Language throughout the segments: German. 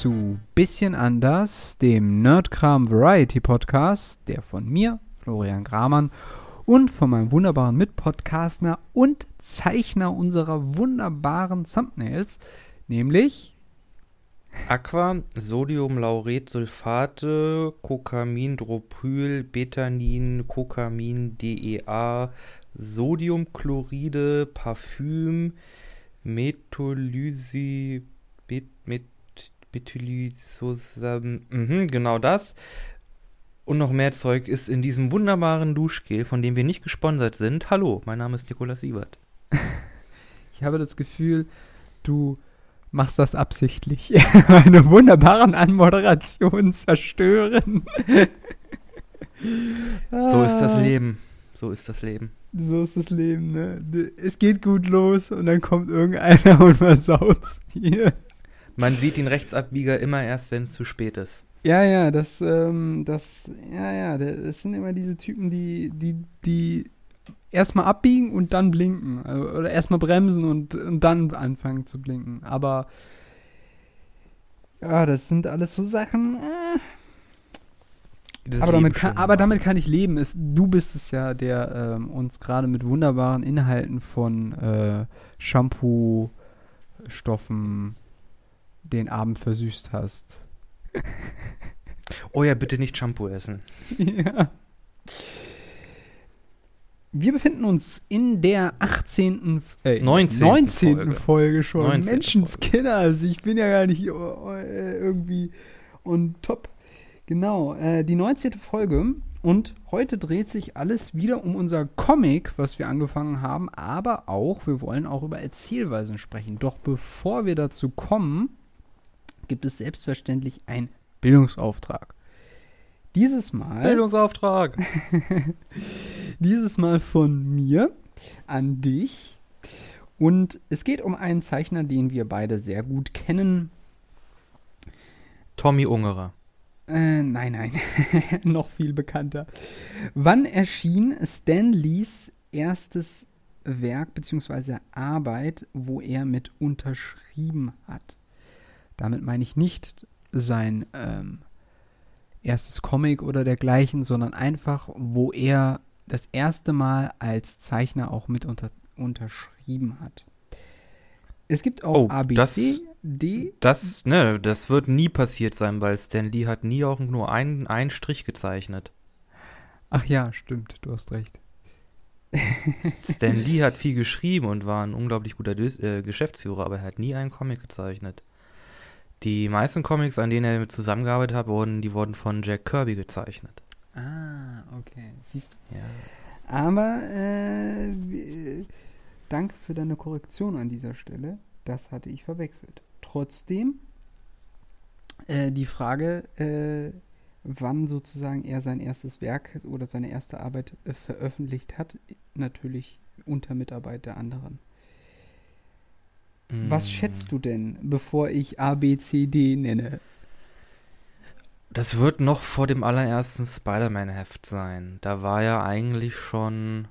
zu Bisschen anders, dem Nerdkram Variety Podcast, der von mir, Florian Gramann, und von meinem wunderbaren Mitpodcaster und Zeichner unserer wunderbaren Thumbnails, nämlich Aqua, Sodiumlauretsulfate, Cocamin-Dropyl, Betanin, Cocamin, DEA, Sodiumchloride, Parfüm, Metholysi, Bet, Met, Methylysosam, mhm, genau das. Und noch mehr Zeug ist in diesem wunderbaren Duschgel, von dem wir nicht gesponsert sind. Hallo, mein Name ist Nikolaus Siebert. ich habe das Gefühl, du machst das absichtlich. Meine wunderbaren Anmoderationen zerstören. so ist das Leben. So ist das Leben. So ist das Leben, ne? Es geht gut los und dann kommt irgendeiner und versaut's dir. Man sieht den Rechtsabbieger immer erst, wenn es zu spät ist. Ja, ja, das, ähm, das, ja, ja, das sind immer diese Typen, die, die, die erstmal abbiegen und dann blinken. Also, oder erstmal bremsen und, und dann anfangen zu blinken. Aber ja, das sind alles so Sachen. Äh. Aber, damit kann, aber damit kann ich leben. Es, du bist es ja, der ähm, uns gerade mit wunderbaren Inhalten von äh, Shampoo-Stoffen den Abend versüßt hast. oh ja, bitte nicht Shampoo essen. ja. Wir befinden uns in der 18. Äh, 19. 19. Folge. Folge schon. 19. Menschenskinder. Also ich bin ja gar nicht äh, irgendwie und top. Genau, äh, die 19. Folge. Und heute dreht sich alles wieder um unser Comic, was wir angefangen haben. Aber auch, wir wollen auch über Erzählweisen sprechen. Doch bevor wir dazu kommen, gibt es selbstverständlich einen Bildungsauftrag. Dieses Mal. Bildungsauftrag. dieses Mal von mir an dich. Und es geht um einen Zeichner, den wir beide sehr gut kennen. Tommy Ungerer. Äh, nein, nein. Noch viel bekannter. Wann erschien Stan Lees erstes Werk bzw. Arbeit, wo er mit unterschrieben hat? Damit meine ich nicht sein ähm, erstes Comic oder dergleichen, sondern einfach, wo er das erste Mal als Zeichner auch mit unter, unterschrieben hat. Es gibt auch oh, ABC, das, D. Das, ne, das wird nie passiert sein, weil Stan Lee hat nie auch nur einen, einen Strich gezeichnet. Ach ja, stimmt, du hast recht. Stan Lee hat viel geschrieben und war ein unglaublich guter äh, Geschäftsführer, aber er hat nie einen Comic gezeichnet. Die meisten Comics, an denen er zusammengearbeitet hat, wurden, die wurden von Jack Kirby gezeichnet. Ah, okay. Siehst du. Ja. Aber äh, danke für deine Korrektion an dieser Stelle. Das hatte ich verwechselt. Trotzdem äh, die Frage, äh, wann sozusagen er sein erstes Werk oder seine erste Arbeit äh, veröffentlicht hat, natürlich unter Mitarbeit der anderen. Was mm. schätzt du denn, bevor ich A, B, C, D nenne? Das wird noch vor dem allerersten Spider-Man-Heft sein. Da war er eigentlich schon.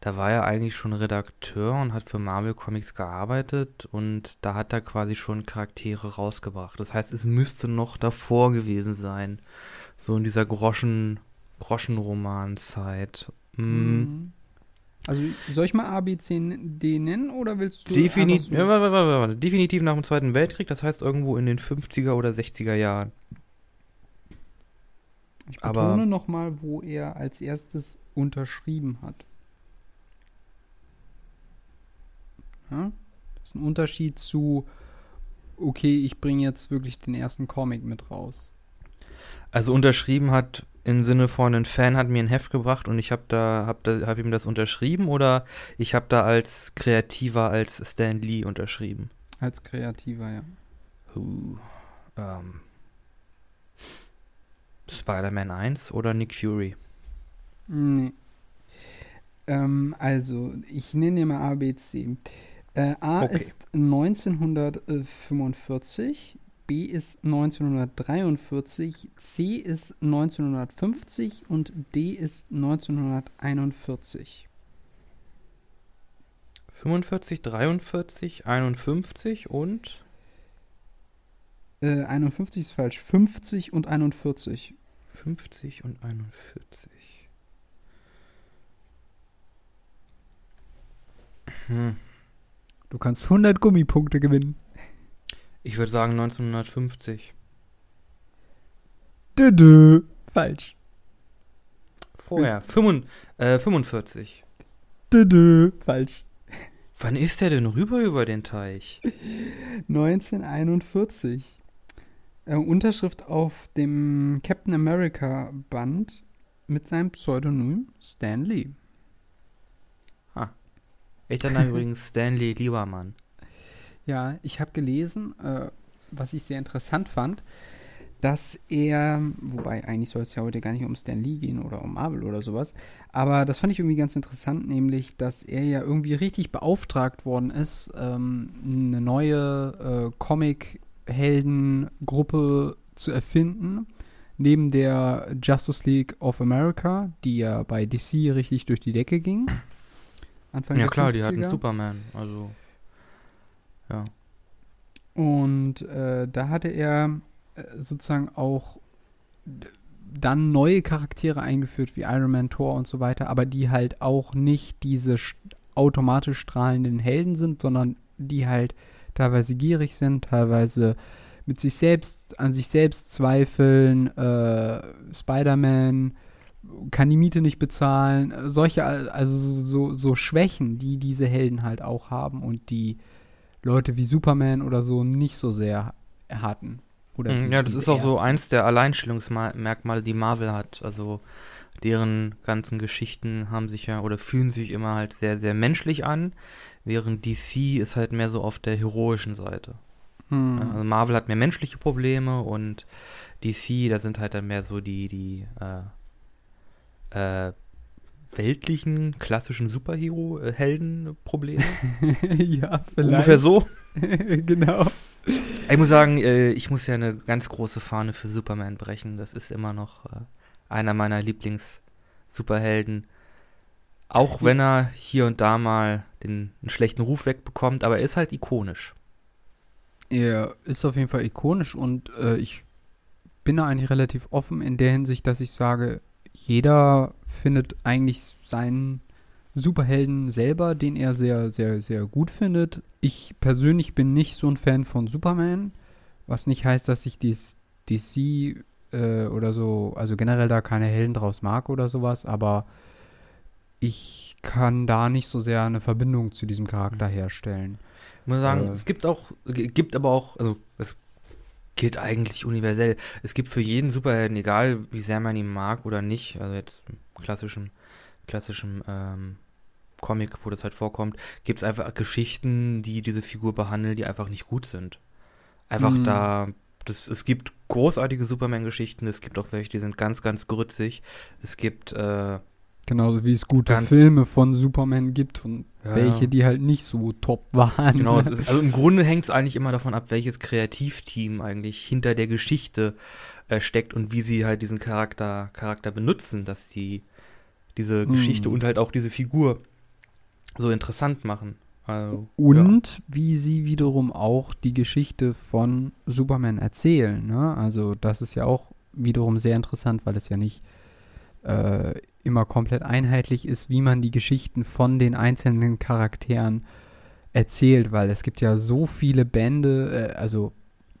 Da war er eigentlich schon Redakteur und hat für Marvel Comics gearbeitet und da hat er quasi schon Charaktere rausgebracht. Das heißt, es müsste noch davor gewesen sein. So in dieser Groschen, Groschenroman-Zeit. Mm. Also soll ich mal A, B, C, D nennen oder willst du. Defini so ja, warte, warte, warte. Definitiv nach dem Zweiten Weltkrieg, das heißt irgendwo in den 50er oder 60er Jahren. Ich betone nochmal, wo er als erstes unterschrieben hat. Ja? Das ist ein Unterschied zu, okay, ich bringe jetzt wirklich den ersten Comic mit raus. Also unterschrieben hat im Sinne von ein Fan hat mir ein Heft gebracht und ich habe da hab da hab ihm das unterschrieben oder ich habe da als Kreativer als Stan Lee unterschrieben. Als Kreativer, ja. Uh, ähm, Spider-Man 1 oder Nick Fury? Nee. Ähm, also, ich nenne dir mal A, B, C. Äh, A okay. ist 1945, B ist 1943, C ist 1950 und D ist 1941. 45, 43, 51 und Äh, 51 ist falsch. 50 und 41. 50 und 41. Hm. Du kannst 100 Gummipunkte gewinnen. Ich würde sagen 1950. Dö, dö. Falsch. Vorher. Fünfund- äh, 45. Dö, dö. Falsch. Wann ist der denn rüber über den Teich? 1941. Äh, Unterschrift auf dem Captain America Band mit seinem Pseudonym Stan Lee. Echter Name übrigens Stanley Liebermann. Ja, ich habe gelesen, äh, was ich sehr interessant fand, dass er, wobei eigentlich soll es ja heute gar nicht um Stan Lee gehen oder um Marvel oder sowas, aber das fand ich irgendwie ganz interessant, nämlich, dass er ja irgendwie richtig beauftragt worden ist, ähm, eine neue äh, Comic-Heldengruppe zu erfinden, neben der Justice League of America, die ja bei DC richtig durch die Decke ging. Anfang Ja klar, die hatten 50er. Superman. Also. Ja. Und äh, da hatte er äh, sozusagen auch dann neue Charaktere eingeführt wie Iron Man, Thor und so weiter, aber die halt auch nicht diese sch- automatisch strahlenden Helden sind, sondern die halt teilweise gierig sind, teilweise mit sich selbst, an sich selbst zweifeln, äh, Spider-Man kann die Miete nicht bezahlen, solche, al- also so, so Schwächen, die diese Helden halt auch haben und die Leute wie Superman oder so nicht so sehr hatten. Oder Mhm, die- ja, das ist auch so ersten. eins der Alleinstellungsmerkmale, die Marvel hat. Also deren ganzen Geschichten haben sich ja oder fühlen sich immer halt sehr, sehr menschlich an, während DC ist halt mehr so auf der heroischen Seite. Hm. Also Marvel hat mehr menschliche Probleme und DC, da sind halt dann mehr so die, die äh, äh, weltlichen, klassischen Superhero-Helden-Probleme. ja, vielleicht. Ungefähr so. genau. Ich muss sagen, äh, ich muss ja eine ganz große Fahne für Superman brechen. Das ist immer noch äh, einer meiner Lieblings-Superhelden. Auch wenn er hier und da mal den einen schlechten Ruf wegbekommt, aber er ist halt ikonisch. Er ist auf jeden Fall ikonisch und äh, ich bin da eigentlich relativ offen in der Hinsicht, dass ich sage, jeder findet eigentlich seinen Superhelden selber, den er sehr, sehr, sehr gut findet. Ich persönlich bin nicht so ein Fan von Superman, was nicht heißt, dass ich dies DC äh, oder so, also generell da keine Helden draus mag oder sowas, aber ich kann da nicht so sehr eine Verbindung zu diesem Charakter herstellen. Ich muss sagen, Äh. es gibt auch, gibt aber auch, also es gilt eigentlich universell. Es gibt für jeden Superhelden, egal wie sehr man ihn mag oder nicht, also jetzt im klassischen, klassischen ähm, Comic, wo das halt vorkommt, gibt es einfach Geschichten, die diese Figur behandeln, die einfach nicht gut sind. Einfach Mhm. da, das, es gibt großartige Superman-Geschichten, es gibt auch welche, die sind ganz, ganz grützig. Es gibt, äh, Genauso wie es gute Ganz- Filme von Superman gibt und Ja, welche, ja. die halt nicht so top waren. Genau, ist, also im Grunde hängt es eigentlich immer davon ab, welches Kreativteam eigentlich hinter der Geschichte äh, steckt und wie sie halt diesen Charakter, Charakter benutzen, dass die diese Mhm. Geschichte und halt auch diese Figur so interessant machen. Also, Und wie sie wiederum auch die Geschichte von Superman erzählen. Ne? Also das ist ja auch wiederum sehr interessant, weil es ja nicht äh, immer komplett einheitlich ist, wie man die Geschichten von den einzelnen Charakteren erzählt, weil es gibt ja so viele Bände, äh, also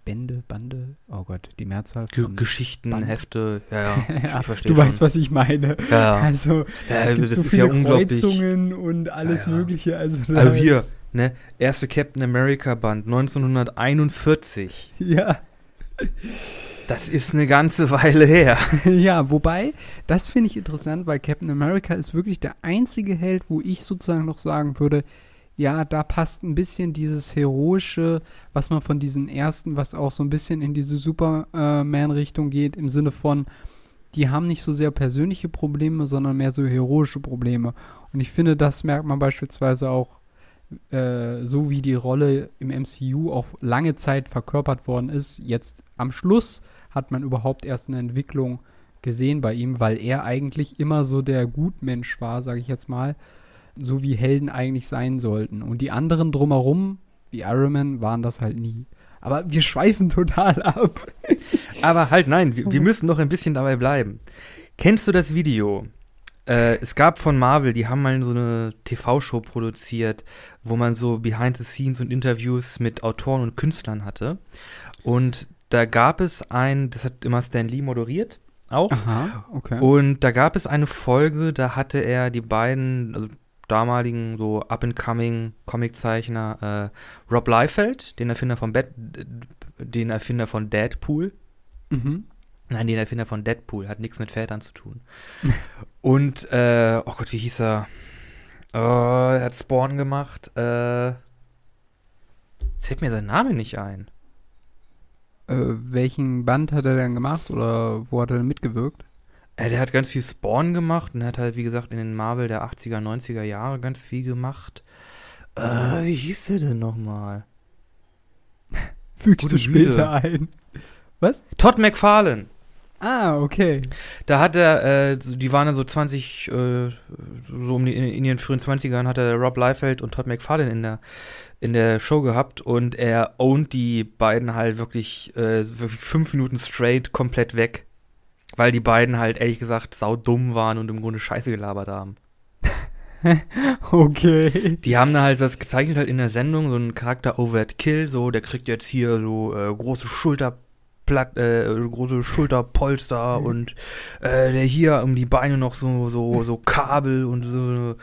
Bände, Bande, oh Gott, die Mehrzahl von Geschichten, Band. Hefte, ja, ja, ja, ich verstehe du schon. weißt, was ich meine. ja, ja. Also ja, es gibt das so ist viele. Kreuzungen und alles Ja, ja. Mögliche. Also, Also hier, ne, erste Captain America Band 1941. Ja, Das ist eine ganze Weile her. ja, wobei, das finde ich interessant, weil Captain America ist wirklich der einzige Held, wo ich sozusagen noch sagen würde, ja, da passt ein bisschen dieses heroische, was man von diesen ersten, was auch so ein bisschen in diese Superman-Richtung geht, im Sinne von, die haben nicht so sehr persönliche Probleme, sondern mehr so heroische Probleme. Und ich finde, das merkt man beispielsweise auch, äh, so wie die Rolle im MCU auch lange Zeit verkörpert worden ist. Jetzt am Schluss hat man überhaupt erst eine Entwicklung gesehen bei ihm, weil er eigentlich immer so der Gutmensch war, sage ich jetzt mal. so wie Helden eigentlich sein sollten. Und die anderen drumherum, wie Iron Man, waren das halt nie. Aber wir schweifen total ab. Aber halt nein, wir, wir müssen noch ein bisschen dabei bleiben. Kennst du das Video? Äh, es gab von Marvel, die haben mal so eine TV-Show produziert, wo man so Behind the Scenes und Interviews mit Autoren und Künstlern hatte. Und da gab es ein, das hat immer Stan Lee moderiert, auch. Aha, okay. Und da gab es eine Folge, da hatte er die beiden, also damaligen so up-and-coming Comiczeichner äh, Rob Liefeld, den Erfinder von Bat den Erfinder von Deadpool. Mhm. Nein, den Erfinder von Deadpool, hat nichts mit Vätern zu tun. Und, äh, oh Gott, wie hieß er? Oh, er hat Spawn gemacht. Äh, jetzt fällt mir sein Name nicht ein. Äh, welchen Band hat er denn gemacht oder wo hat er denn mitgewirkt? Äh, der hat ganz viel Spawn gemacht und hat halt, wie gesagt, in den Marvel der 80er, 90er Jahre ganz viel gemacht. Äh, wie hieß der denn nochmal? Fügst Gute du später Güte. ein. Was? Todd McFarlane. Ah, okay. Da hat er, äh, die waren dann so 20, äh, so um die, in, in ihren frühen 20ern hat er Rob Liefeld und Todd McFarlane in der, in der Show gehabt und er ownt die beiden halt wirklich, äh, wirklich fünf Minuten straight komplett weg. Weil die beiden halt ehrlich gesagt saudumm waren und im Grunde Scheiße gelabert haben. Okay. Die haben da halt was gezeichnet halt in der Sendung, so ein Charakter Overt Kill, so, der kriegt jetzt hier so äh, große Schulterplatt, äh, große Schulterpolster und äh, der hier um die Beine noch so, so, so Kabel und so eine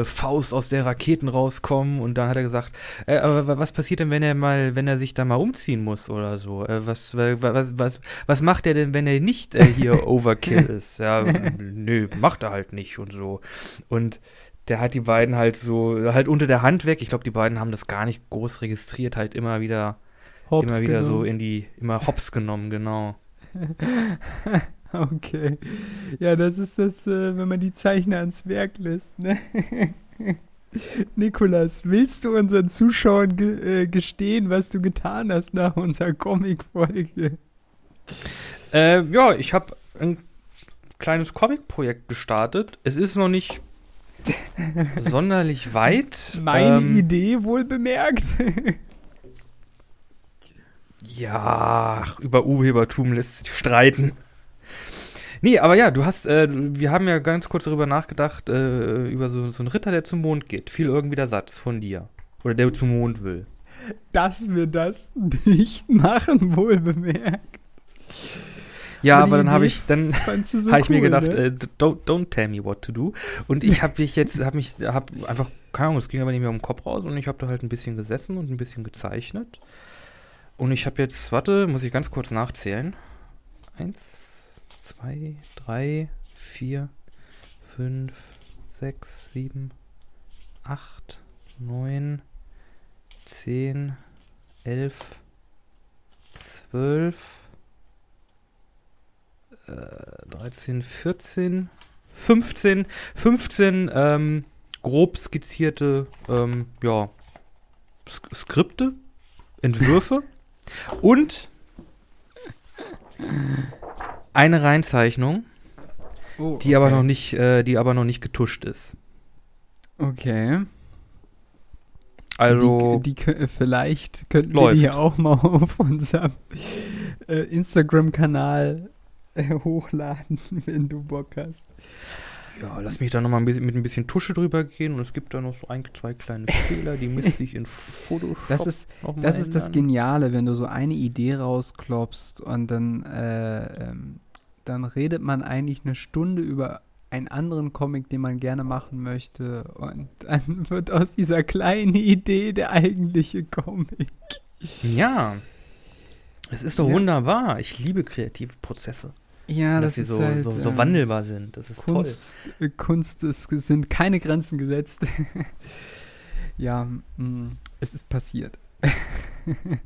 äh, Faust aus der Raketen rauskommen und dann hat er gesagt, äh, aber wa- was passiert denn, wenn er mal, wenn er sich da mal umziehen muss oder so? Äh, was, wa- wa- was, was, was macht er denn, wenn er nicht äh, hier Overkill ist? Ja, nö, macht er halt nicht und so. Und der hat die beiden halt so, halt unter der Hand weg. Ich glaube, die beiden haben das gar nicht groß registriert, halt immer wieder, Hops immer wieder so genommen. in die, immer hops genommen, genau. Okay. Ja, das ist das, äh, wenn man die Zeichner ans Werk lässt, ne? Nikolas, willst du unseren Zuschauern ge äh, gestehen, was du getan hast nach unserer Comic-Folge? Äh, ja, ich habe ein kleines Comic-Projekt gestartet. Es ist noch nicht sonderlich weit. Meine Ähm, Idee wohl bemerkt. Ja, über Urhebertum lässt sich streiten. Nee, aber ja, du hast, äh, wir haben ja ganz kurz darüber nachgedacht, äh, über so, so einen Ritter, der zum Mond geht. Fiel irgendwie der Satz von dir. Oder der zum Mond will. Dass wir das nicht machen, wohl bemerkt. Ja, Aber aber dann habe ich, dann so habe ich mir gedacht, ne? äh, don't, don't tell me what to do. Und ich habe mich jetzt, habe mich, habe einfach, keine Ahnung, es ging aber nicht mehr um den Kopf raus und ich habe da halt ein bisschen gesessen und ein bisschen gezeichnet. Und ich habe jetzt, warte, muss ich ganz kurz nachzählen. Eins, zwei, drei, vier, fünf, sechs, sieben, acht, neun, zehn, elf, zwölf, äh, 13, 14, 15, 15 ähm, grob skizzierte ähm, ja, Sk Skripte, Entwürfe und eine Reinzeichnung, Oh, die aber okay. noch nicht, äh, die aber noch nicht getuscht ist. Okay. Also die, die vielleicht könnten Läuft. wir die auch mal auf unserem äh, Instagram-Kanal äh, hochladen, wenn du Bock hast. Ja, lass mich da noch mal ein bisschen, mit ein bisschen Tusche drüber gehen und es gibt da noch so ein, zwei kleine Fehler, die müsste ich in Photoshop Das ist, das ist das. Geniale, wenn du so eine Idee rausklopfst und dann, äh, ähm, dann redet man eigentlich eine Stunde über einen anderen Comic, den man gerne machen möchte und dann wird aus dieser kleinen Idee der eigentliche Comic. Ja. Es ist doch Ja. wunderbar. Ich liebe kreative Prozesse. Ja, dass sie so, so, so ähm, wandelbar sind. Das ist Kunst, äh, Kunst es sind keine Grenzen gesetzt. ja, mh, es ist passiert. toll.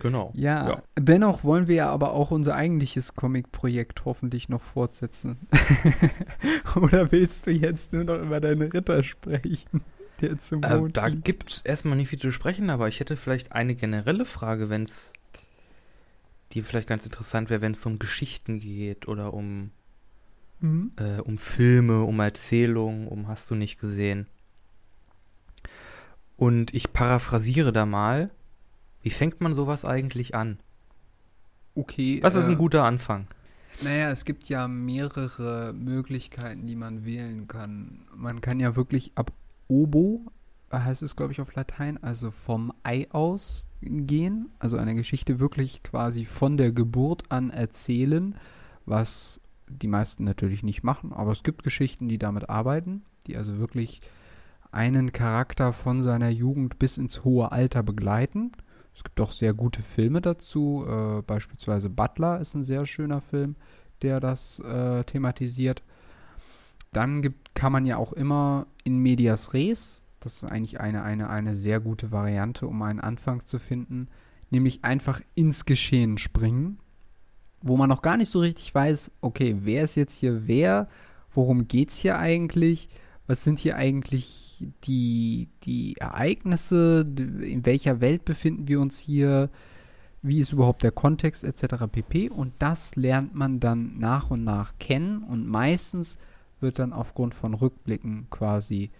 Genau. Ja, Ja. dennoch wollen wir ja aber auch unser eigentliches Comic-Projekt hoffentlich noch fortsetzen. Oder willst du jetzt nur noch über deine Ritter sprechen, der zum Äh, da gibt es erstmal nicht viel zu sprechen, aber ich hätte vielleicht eine generelle Frage, wenn es, die vielleicht ganz interessant wäre, wenn es um Geschichten geht oder um, mhm. äh, um Filme, um Erzählungen, um hast du nicht gesehen. Und ich paraphrasiere da mal, wie fängt man sowas eigentlich an? Okay. Was ist ein äh, guter Anfang? Naja, es gibt ja mehrere Möglichkeiten, die man wählen kann. Man kann ja wirklich ab Obo, heißt es glaube ich auf Latein, also vom Ei aus gehen, also eine Geschichte wirklich quasi von der Geburt an erzählen, was die meisten natürlich nicht machen, aber es gibt Geschichten, die damit arbeiten, die also wirklich einen Charakter von seiner Jugend bis ins hohe Alter begleiten. Es gibt auch sehr gute Filme dazu, äh, beispielsweise Butler ist ein sehr schöner Film, der das äh, thematisiert. Dann gibt, kann man ja auch immer in Medias Res, das ist eigentlich eine, eine, eine sehr gute Variante, um einen Anfang zu finden, nämlich einfach ins Geschehen springen, wo man noch gar nicht so richtig weiß, okay, wer ist jetzt hier wer, worum geht es hier eigentlich, was sind hier eigentlich die, die Ereignisse, in welcher Welt befinden wir uns hier, wie ist überhaupt der Kontext etc. pp. Und das lernt man dann nach und nach kennen. Und meistens wird dann aufgrund von Rückblicken quasi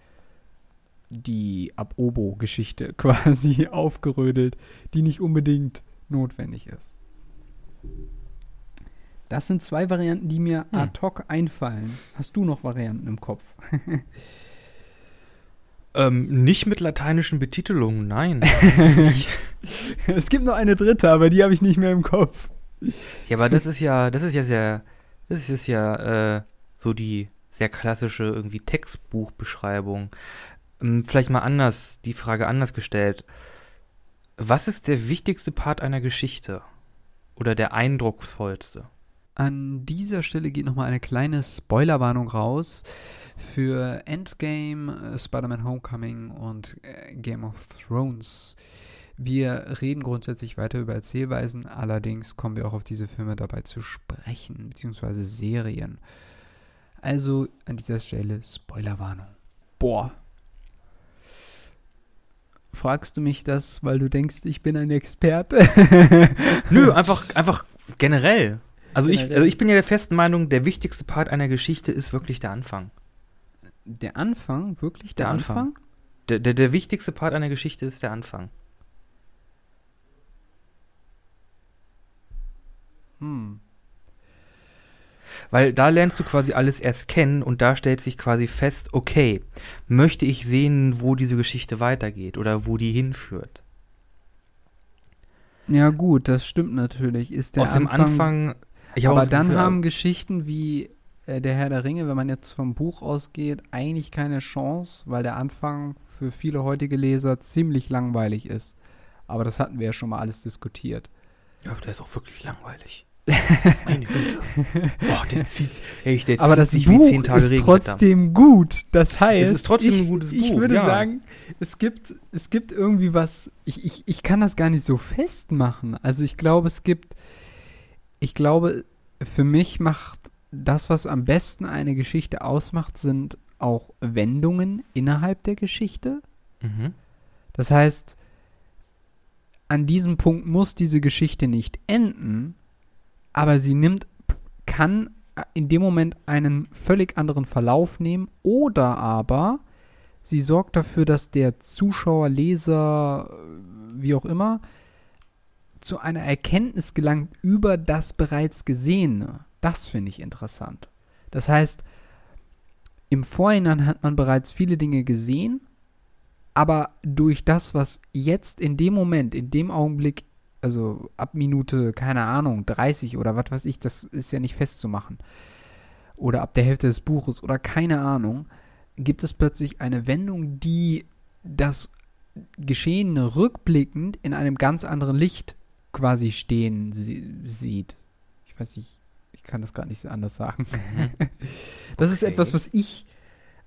die Ab-Obo-Geschichte quasi aufgerödelt, die nicht unbedingt notwendig ist. Das sind zwei Varianten, die mir hm. ad hoc einfallen. Hast du noch Varianten im Kopf? ähm, nicht mit lateinischen Betitelungen, nein. es gibt noch eine dritte, aber die habe ich nicht mehr im Kopf. Ja, aber das ist ja, das ist ja sehr, das ist ja äh, so die sehr klassische irgendwie Textbuchbeschreibung. Ähm, vielleicht mal anders, die Frage anders gestellt. Was ist der wichtigste Part einer Geschichte? Oder der eindrucksvollste? An dieser Stelle geht nochmal eine kleine Spoilerwarnung raus für Endgame, äh, Spider-Man Homecoming und äh, Game of Thrones. Wir reden grundsätzlich weiter über Erzählweisen, allerdings kommen wir auch auf diese Filme dabei zu sprechen, beziehungsweise Serien. Also an dieser Stelle Spoilerwarnung. Boah. Fragst du mich das, weil du denkst, ich bin ein Experte? Nö, einfach, einfach generell. Also ich, also ich bin ja der festen Meinung, der wichtigste Part einer Geschichte ist wirklich der Anfang. Der Anfang? Wirklich der, der Anfang? Anfang? Der, der, der wichtigste Part einer Geschichte ist der Anfang. Hm. Weil da lernst du quasi alles erst kennen und da stellt sich quasi fest, okay, möchte ich sehen, wo diese Geschichte weitergeht oder wo die hinführt. Ja, gut, das stimmt natürlich. Ist der Aus Anfang, dem Anfang aber dann Gefühl, haben Geschichten wie äh, Der Herr der Ringe, wenn man jetzt vom Buch ausgeht, eigentlich keine Chance, weil der Anfang für viele heutige Leser ziemlich langweilig ist. Aber das hatten wir ja schon mal alles diskutiert. Ja, der ist auch wirklich langweilig. Meine Güte. Boah, der zieht, ey, der Aber das Buch ist Regen trotzdem gut. Das heißt, es ist trotzdem ich, ein gutes Buch. Ich würde ja. sagen, es gibt, es gibt irgendwie was. Ich, ich, ich kann das gar nicht so festmachen. Also ich glaube, es gibt ich glaube, für mich macht das, was am besten eine Geschichte ausmacht, sind auch Wendungen innerhalb der Geschichte. Mhm. Das heißt, an diesem Punkt muss diese Geschichte nicht enden, aber sie nimmt, kann in dem Moment einen völlig anderen Verlauf nehmen oder aber sie sorgt dafür, dass der Zuschauer, Leser, wie auch immer, zu einer Erkenntnis gelangt über das bereits Gesehene. Das finde ich interessant. Das heißt, im Vorhinein hat man bereits viele Dinge gesehen, aber durch das, was jetzt in dem Moment, in dem Augenblick, also ab Minute, keine Ahnung, 30 oder was weiß ich, das ist ja nicht festzumachen, oder ab der Hälfte des Buches oder keine Ahnung, gibt es plötzlich eine Wendung, die das Geschehene rückblickend in einem ganz anderen Licht quasi stehen sie, sieht. Ich weiß nicht, ich kann das gar nicht anders sagen. Mhm. das okay. ist etwas, was ich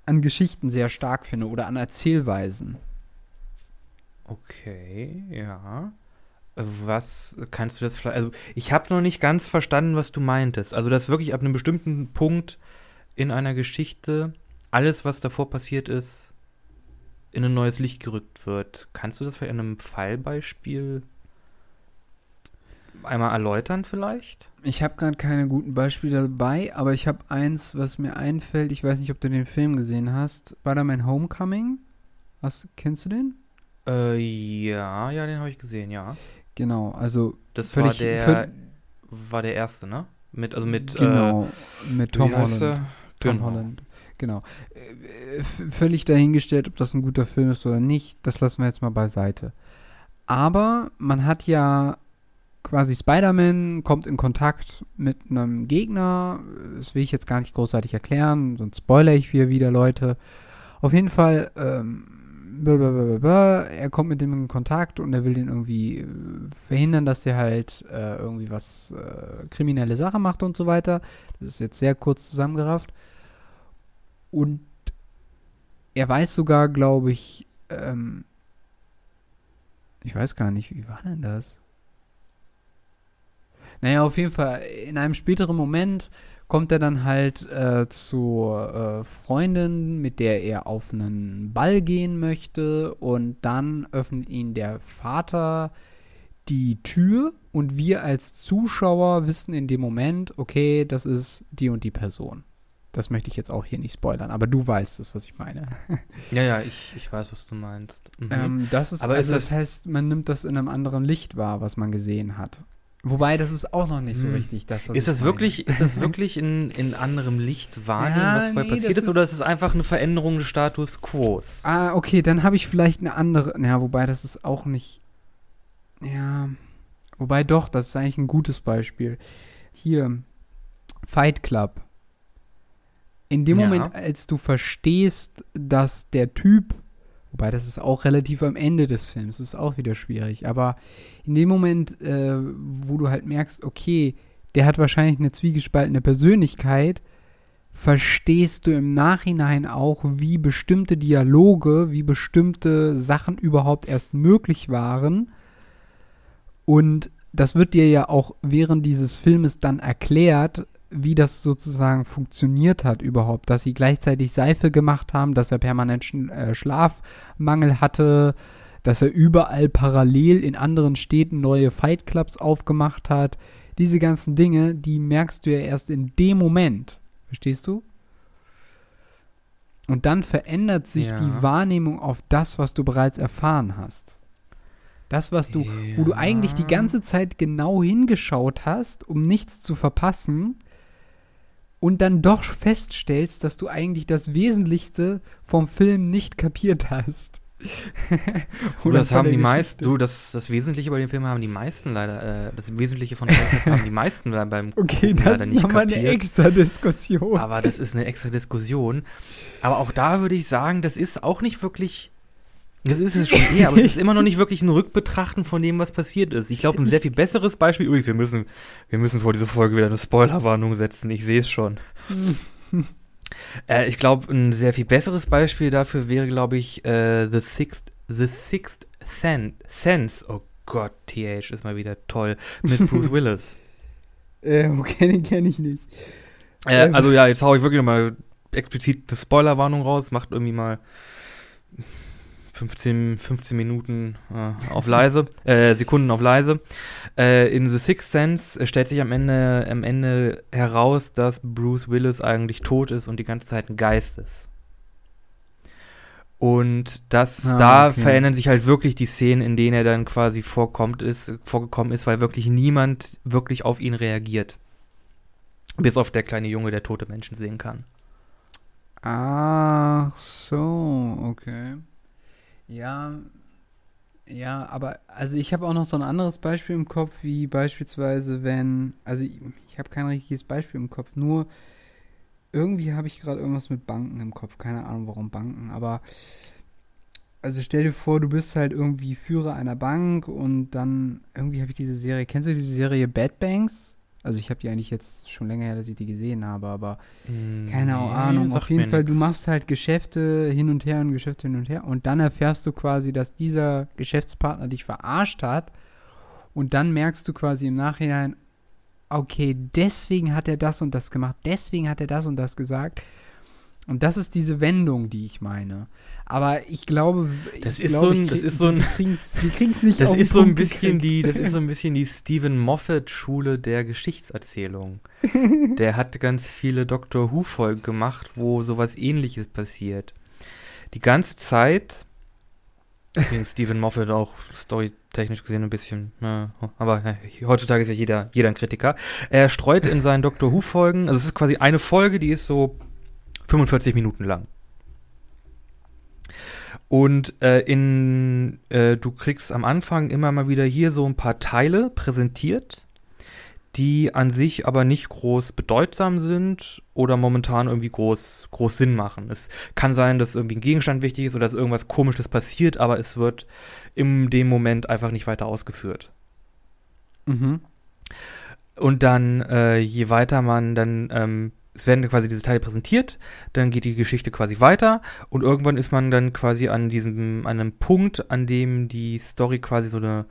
an Geschichten sehr stark finde oder an Erzählweisen. Okay, ja. Was kannst du das vielleicht. Also, ich habe noch nicht ganz verstanden, was du meintest. Also, dass wirklich ab einem bestimmten Punkt in einer Geschichte alles, was davor passiert ist, in ein neues Licht gerückt wird. Kannst du das vielleicht in einem Fallbeispiel einmal erläutern vielleicht? Ich habe gerade keine guten Beispiele dabei, aber ich habe eins, was mir einfällt. Ich weiß nicht, ob du den Film gesehen hast. Spider-Man Homecoming. Was, kennst du den? Äh, ja, ja, den habe ich gesehen, ja. Genau, also Das Völlig- war der, völ- war der erste, ne? Mit, also mit, genau, mit äh, Tom wie heißt Holland. Tom Genau. Holland. Genau. Äh, f- Völlig dahingestellt, ob das ein guter Film ist oder nicht, das lassen wir jetzt mal beiseite. Aber man hat ja quasi Spider-Man kommt in Kontakt mit einem Gegner. Das will ich jetzt gar nicht großartig erklären, sonst spoilere ich wieder wieder Leute. Auf jeden Fall, ähm, blablabla, er kommt mit dem in Kontakt und er will den irgendwie äh, verhindern, dass der halt äh, irgendwie was äh, kriminelle Sache macht und so weiter. Das ist jetzt sehr kurz zusammengerafft. Und er weiß sogar, glaube ich, ähm, ich weiß gar nicht, wie war denn das? Naja, auf jeden Fall, in einem späteren Moment kommt er dann halt äh, zur äh, Freundin, mit der er auf einen Ball gehen möchte. Und dann öffnet ihn der Vater die Tür und wir als Zuschauer wissen in dem Moment, okay, das ist die und die Person. Das möchte ich jetzt auch hier nicht spoilern, aber du weißt es, was ich meine. Ja, ja, ich, ich weiß, was du meinst. Mhm. Ähm, das ist, Aber also ist das heißt, man nimmt das in einem anderen Licht wahr, was man gesehen hat. Wobei, das ist auch noch nicht so Hm. richtig das, was ist das wirklich, ist das wirklich in, in anderem Licht wahrnehmen, Ja, was vorher nee, passiert das ist, oder ist- ist es einfach eine Veränderung des Status Quos? Ah, okay, dann habe ich vielleicht eine andere. Ja, wobei das ist auch nicht. Ja. Wobei doch, das ist eigentlich ein gutes Beispiel. Hier, Fight Club. In dem Ja. Moment, als du verstehst, dass der Typ, wobei das ist auch relativ am Ende des Films, ist auch wieder schwierig, aber in dem Moment, äh, wo du halt merkst, okay, der hat wahrscheinlich eine zwiegespaltene Persönlichkeit, verstehst du im Nachhinein auch, wie bestimmte Dialoge, wie bestimmte Sachen überhaupt erst möglich waren. Und das wird dir ja auch während dieses Filmes dann erklärt, wie das sozusagen funktioniert hat überhaupt, dass sie gleichzeitig Seife gemacht haben, dass er permanent Sch äh, Schlafmangel hatte, dass er überall parallel in anderen Städten neue Fight Clubs aufgemacht hat. Diese ganzen Dinge, die merkst du ja erst in dem Moment. Verstehst du? Und dann verändert sich Ja. die Wahrnehmung auf das, was du bereits erfahren hast. Das, was du, wo du eigentlich die Ja. ganze Zeit genau hingeschaut hast, um nichts zu verpassen, und dann doch feststellst, dass du eigentlich das Wesentlichste vom Film nicht kapiert hast. Oder das haben die meisten, du, das, das Wesentliche bei dem Film haben die meisten leider, äh, das Wesentliche von haben die meisten leider beim Okay, das leider ist nochmal eine extra Diskussion. Aber das ist eine extra Diskussion. Aber auch da würde ich sagen, das ist auch nicht wirklich. Das ist es schon eher, aber es ist immer noch nicht wirklich ein Rückbetrachten von dem, was passiert ist. Ich glaube, ein sehr viel besseres Beispiel. Übrigens, wir müssen, wir müssen vor dieser Folge wieder eine Spoilerwarnung setzen. Ich sehe es schon. Äh, ich glaube, ein sehr viel besseres Beispiel dafür wäre, glaube ich, äh, The Sixth, The Sixth Sen Sense. Oh Gott, TH ist mal wieder toll. Mit Bruce Willis. äh, okay, den kenne ich nicht. Äh, Ähm. also ja, jetzt hau ich wirklich mal explizit eine Spoilerwarnung raus. Macht irgendwie mal 15, 15 Minuten äh, auf leise, äh, Sekunden auf leise. Äh, in The Sixth Sense äh, stellt sich am Ende, am Ende heraus, dass Bruce Willis eigentlich tot ist und die ganze Zeit ein Geist ist. Und das, Ah, da okay. verändern sich halt wirklich die Szenen, in denen er dann quasi vorkommt, ist, vorgekommen ist, weil wirklich niemand wirklich auf ihn reagiert. Bis auf der kleine Junge, der tote Menschen sehen kann. Ach so, okay. Ja, ja, aber also ich habe auch noch so ein anderes Beispiel im Kopf, wie beispielsweise wenn, also ich, ich habe kein richtiges Beispiel im Kopf, nur irgendwie habe ich gerade irgendwas mit Banken im Kopf, keine Ahnung warum Banken, aber also stell dir vor, du bist halt irgendwie Führer einer Bank und dann irgendwie habe ich diese Serie, kennst du diese Serie Bad Banks? Also ich habe die eigentlich jetzt schon länger her, dass ich die gesehen habe, aber keine Ahnung. Auf jeden Fall, du machst halt Geschäfte hin und her und Geschäfte hin und her und dann erfährst du quasi, dass dieser Geschäftspartner dich verarscht hat und dann merkst du quasi im Nachhinein, okay, deswegen hat er das und das gemacht, deswegen hat er das und das gesagt Und das ist diese Wendung, die ich meine. Aber ich glaube, das ich ist glaube, so ein, das krieg- ist so ein, wir kriegen's- nicht das den ist so ein bisschen gekriegt. die, das ist so ein bisschen die Stephen Moffat Schule der Geschichtserzählung. Der hat ganz viele Doctor Who Folgen gemacht, wo sowas ähnliches passiert. Die ganze Zeit, übrigens Stephen Moffat auch storytechnisch gesehen ein bisschen, äh, aber äh, heutzutage ist ja jeder, jeder ein Kritiker. Er streut in seinen Doctor Who Folgen, also es ist quasi eine Folge, die ist so 45 Minuten lang. Und äh, in, äh, du kriegst am Anfang immer mal wieder hier so ein paar Teile präsentiert, die an sich aber nicht groß bedeutsam sind oder momentan irgendwie groß, groß Sinn machen. Es kann sein, dass irgendwie ein Gegenstand wichtig ist oder dass irgendwas Komisches passiert, aber es wird in dem Moment einfach nicht weiter ausgeführt. Mhm. Und dann, äh, je weiter man dann, ähm, es werden quasi diese Teile präsentiert, dann geht die Geschichte quasi weiter und irgendwann ist man dann quasi an diesem, an einem Punkt, an dem die Story quasi so eine,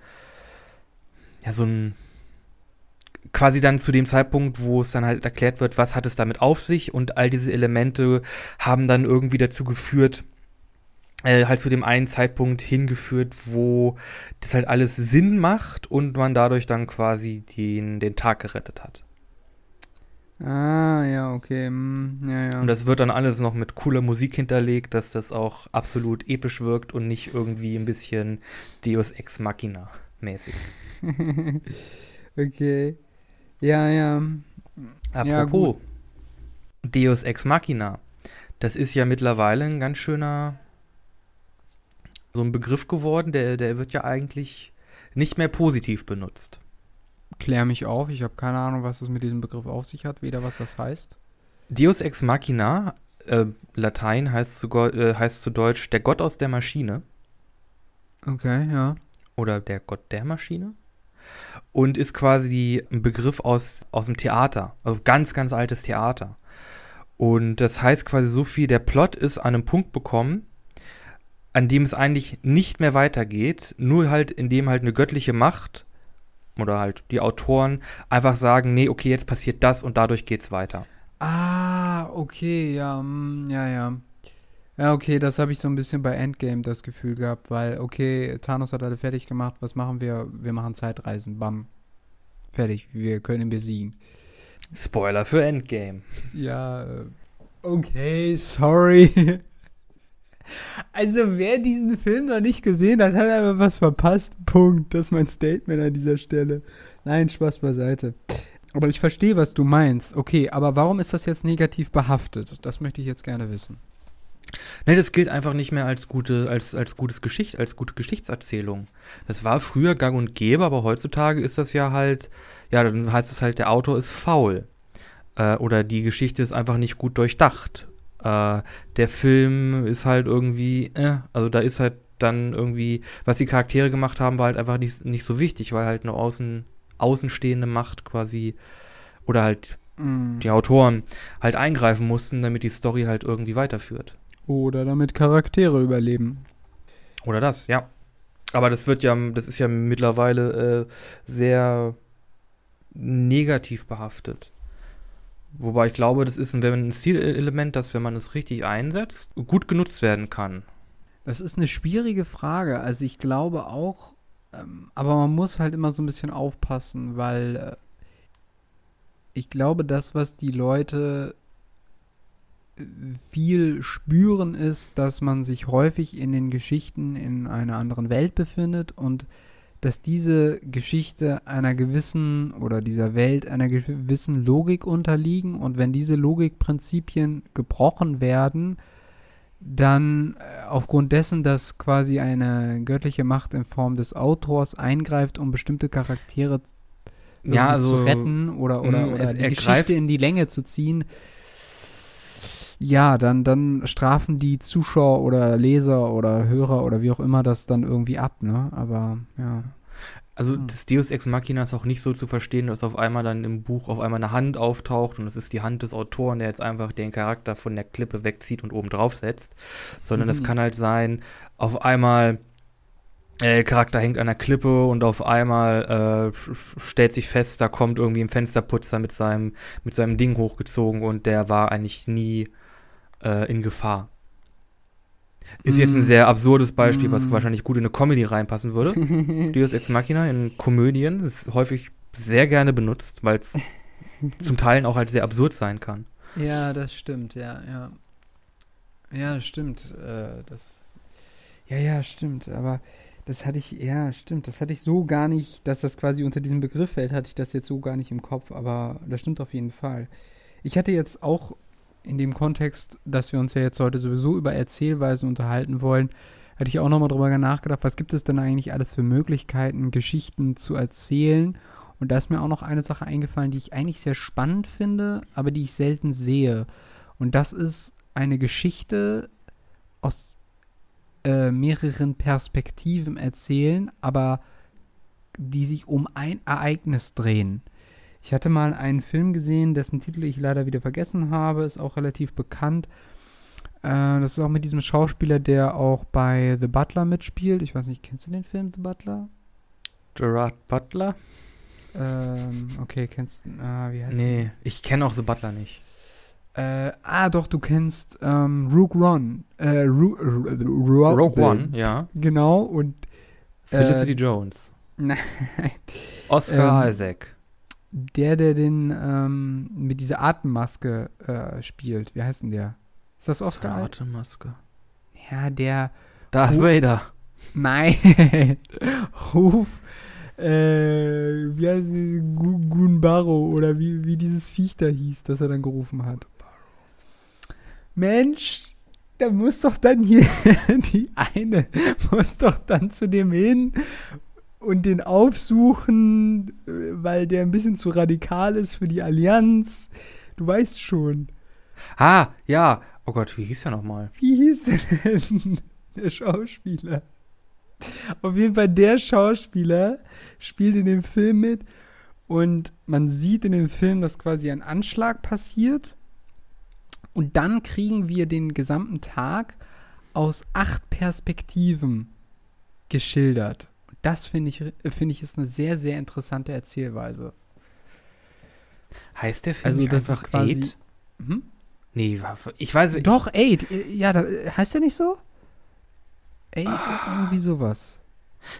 ja, so ein, quasi dann zu dem Zeitpunkt, wo es dann halt erklärt wird, was hat es damit auf sich und all diese Elemente haben dann irgendwie dazu geführt, äh, halt zu dem einen Zeitpunkt hingeführt, wo das halt alles Sinn macht und man dadurch dann quasi den, den Tag gerettet hat. Ah, ja, okay. mm, ja, ja. Und das wird dann alles noch mit cooler Musik hinterlegt, dass das auch absolut episch wirkt und nicht irgendwie ein bisschen Deus Ex Machina mäßig. okay. Ja, ja. Ja, Apropos Deus Ex Machina, das ist ja mittlerweile ein ganz schöner so ein Begriff geworden, der, der wird ja eigentlich nicht mehr positiv benutzt. Klär mich auf. Ich habe keine Ahnung, was es mit diesem Begriff auf sich hat. Weder was das heißt. Deus Ex Machina, äh, Latein heißt zu, äh, heißt zu Deutsch der Gott aus der Maschine Okay, ja. oder der Gott der Maschine und ist quasi ein Begriff aus, aus dem Theater, also ganz, ganz altes Theater. Und das heißt quasi so viel, der Plot ist an einem Punkt bekommen, an dem es eigentlich nicht mehr weitergeht, nur halt, indem halt eine göttliche Macht oder halt die Autoren einfach sagen, nee, okay, jetzt passiert das und dadurch geht's weiter. Ah, okay, ja, mm, ja, ja. Ja, okay, das habe ich so ein bisschen bei Endgame das Gefühl gehabt, weil, okay, Thanos hat alle fertig gemacht, was machen wir? Wir machen Zeitreisen, bam. Fertig, wir können ihn besiegen. Spoiler für Endgame. Ja, äh, okay, sorry. Also, wer diesen Film noch nicht gesehen hat, hat einfach was verpasst. Punkt. Das ist mein Statement an dieser Stelle. Nein, Spaß beiseite. Aber ich verstehe, was du meinst. Okay, aber warum ist das jetzt negativ behaftet? Das möchte ich jetzt gerne wissen. Nee, das gilt einfach nicht mehr als gute, als, als gutes Geschicht, als gute Geschichtserzählung. Das war früher gang und gäbe, aber heutzutage ist das ja halt, ja, dann heißt es halt, der Autor ist faul. Äh, oder die Geschichte ist einfach nicht gut durchdacht. Äh, der Film ist halt irgendwie, äh, also da ist halt dann irgendwie, was die Charaktere gemacht haben, war halt einfach nicht, nicht so wichtig, weil halt eine außen, außenstehende Macht quasi, oder halt Mm. die Autoren halt eingreifen mussten, damit die Story halt irgendwie weiterführt. Oder damit Charaktere überleben. Oder das, ja. Aber das wird ja, das ist ja mittlerweile äh, sehr negativ behaftet. Wobei ich glaube, das ist ein, Stilelement, das, wenn man es richtig einsetzt, gut genutzt werden kann. Das ist eine schwierige Frage. Also ich glaube auch, ähm, aber man muss halt immer so ein bisschen aufpassen, weil äh, ich glaube, das, was die Leute äh, viel spüren, ist, dass man sich häufig in den Geschichten in einer anderen Welt befindet und dass diese Geschichte einer gewissen oder dieser Welt einer gewissen Logik unterliegen. Und wenn diese Logikprinzipien gebrochen werden, dann äh, aufgrund dessen, dass quasi eine göttliche Macht in Form des Autors eingreift, um bestimmte Charaktere Ja, also zu retten oder, oder, mh, oder die Geschichte in die Länge zu ziehen, ja, dann, dann strafen die Zuschauer oder Leser oder Hörer oder wie auch immer das dann irgendwie ab, ne? Aber ja. Also Hm. das Deus Ex Machina ist auch nicht so zu verstehen, dass auf einmal dann im Buch auf einmal eine Hand auftaucht und es ist die Hand des Autoren, der jetzt einfach den Charakter von der Klippe wegzieht und oben drauf setzt, sondern es Mhm. kann halt sein, auf einmal äh, der Charakter hängt an der Klippe und auf einmal äh, stellt sich fest, da kommt irgendwie ein Fensterputzer mit seinem mit seinem Ding hochgezogen und der war eigentlich nie äh, in Gefahr. Ist jetzt ein sehr absurdes Beispiel, was Mm. wahrscheinlich gut in eine Comedy reinpassen würde. Deus Ex Machina in Komödien ist häufig sehr gerne benutzt, weil es zum Teil auch halt sehr absurd sein kann. Ja, das stimmt, ja, ja. Ja, das stimmt. Äh, das. Ja, ja, stimmt. Aber das hatte ich, ja, stimmt. Das hatte ich so gar nicht, dass das quasi unter diesem Begriff fällt, hatte ich das jetzt so gar nicht im Kopf. Aber das stimmt auf jeden Fall. Ich hatte jetzt auch in dem Kontext, dass wir uns ja jetzt heute sowieso über Erzählweisen unterhalten wollen, hatte ich auch nochmal drüber nachgedacht, was gibt es denn eigentlich alles für Möglichkeiten, Geschichten zu erzählen? Und da ist mir auch noch eine Sache eingefallen, die ich eigentlich sehr spannend finde, aber die ich selten sehe. Und das ist eine Geschichte aus äh, mehreren Perspektiven erzählen, aber die sich um ein Ereignis drehen. Ich hatte mal einen Film gesehen, dessen Titel ich leider wieder vergessen habe, ist auch relativ bekannt. Äh, das ist auch mit diesem Schauspieler, der auch bei The Butler mitspielt. Ich weiß nicht, kennst du den Film The Butler? Gerard Butler? Ähm, okay, kennst du, ah, wie heißt Nee, ich kenne auch The Butler nicht. Äh, ah, doch, du kennst ähm, Rogue One. Äh, Ru Ru Rogue One, ja. Genau, und Felicity Jones. nein, Oscar Ähm, Isaac. Der, der den ähm, mit dieser Atemmaske äh, spielt. Wie heißt denn der? Ist das Oscar? Isaac? Atemmaske. Ja, der. Darth Hu- Vader. Nein. Ruf. Äh, wie heißt? Gu- Gunbaro oder wie, wie dieses Viech da hieß, das er dann gerufen hat. Mensch, da muss doch dann hier die eine, muss doch dann zu dem hin und den aufsuchen, äh, weil der ein bisschen zu radikal ist für die Allianz. Du weißt schon. Ah, ja. Oh Gott, wie hieß der nochmal? Wie hieß der denn? Der Schauspieler. Auf jeden Fall der Schauspieler spielt in dem Film mit und man sieht in dem Film, dass quasi ein Anschlag passiert und dann kriegen wir den gesamten Tag aus acht Perspektiven geschildert. Das finde ich, finde ich ist eine sehr, sehr interessante Erzählweise. Heißt der Film Also das ist einfach quasi. Eight? Hm? Nee, ich weiß nicht. Doch, Eight. Äh, Ja, da, heißt der nicht so? Eight, irgendwie sowas.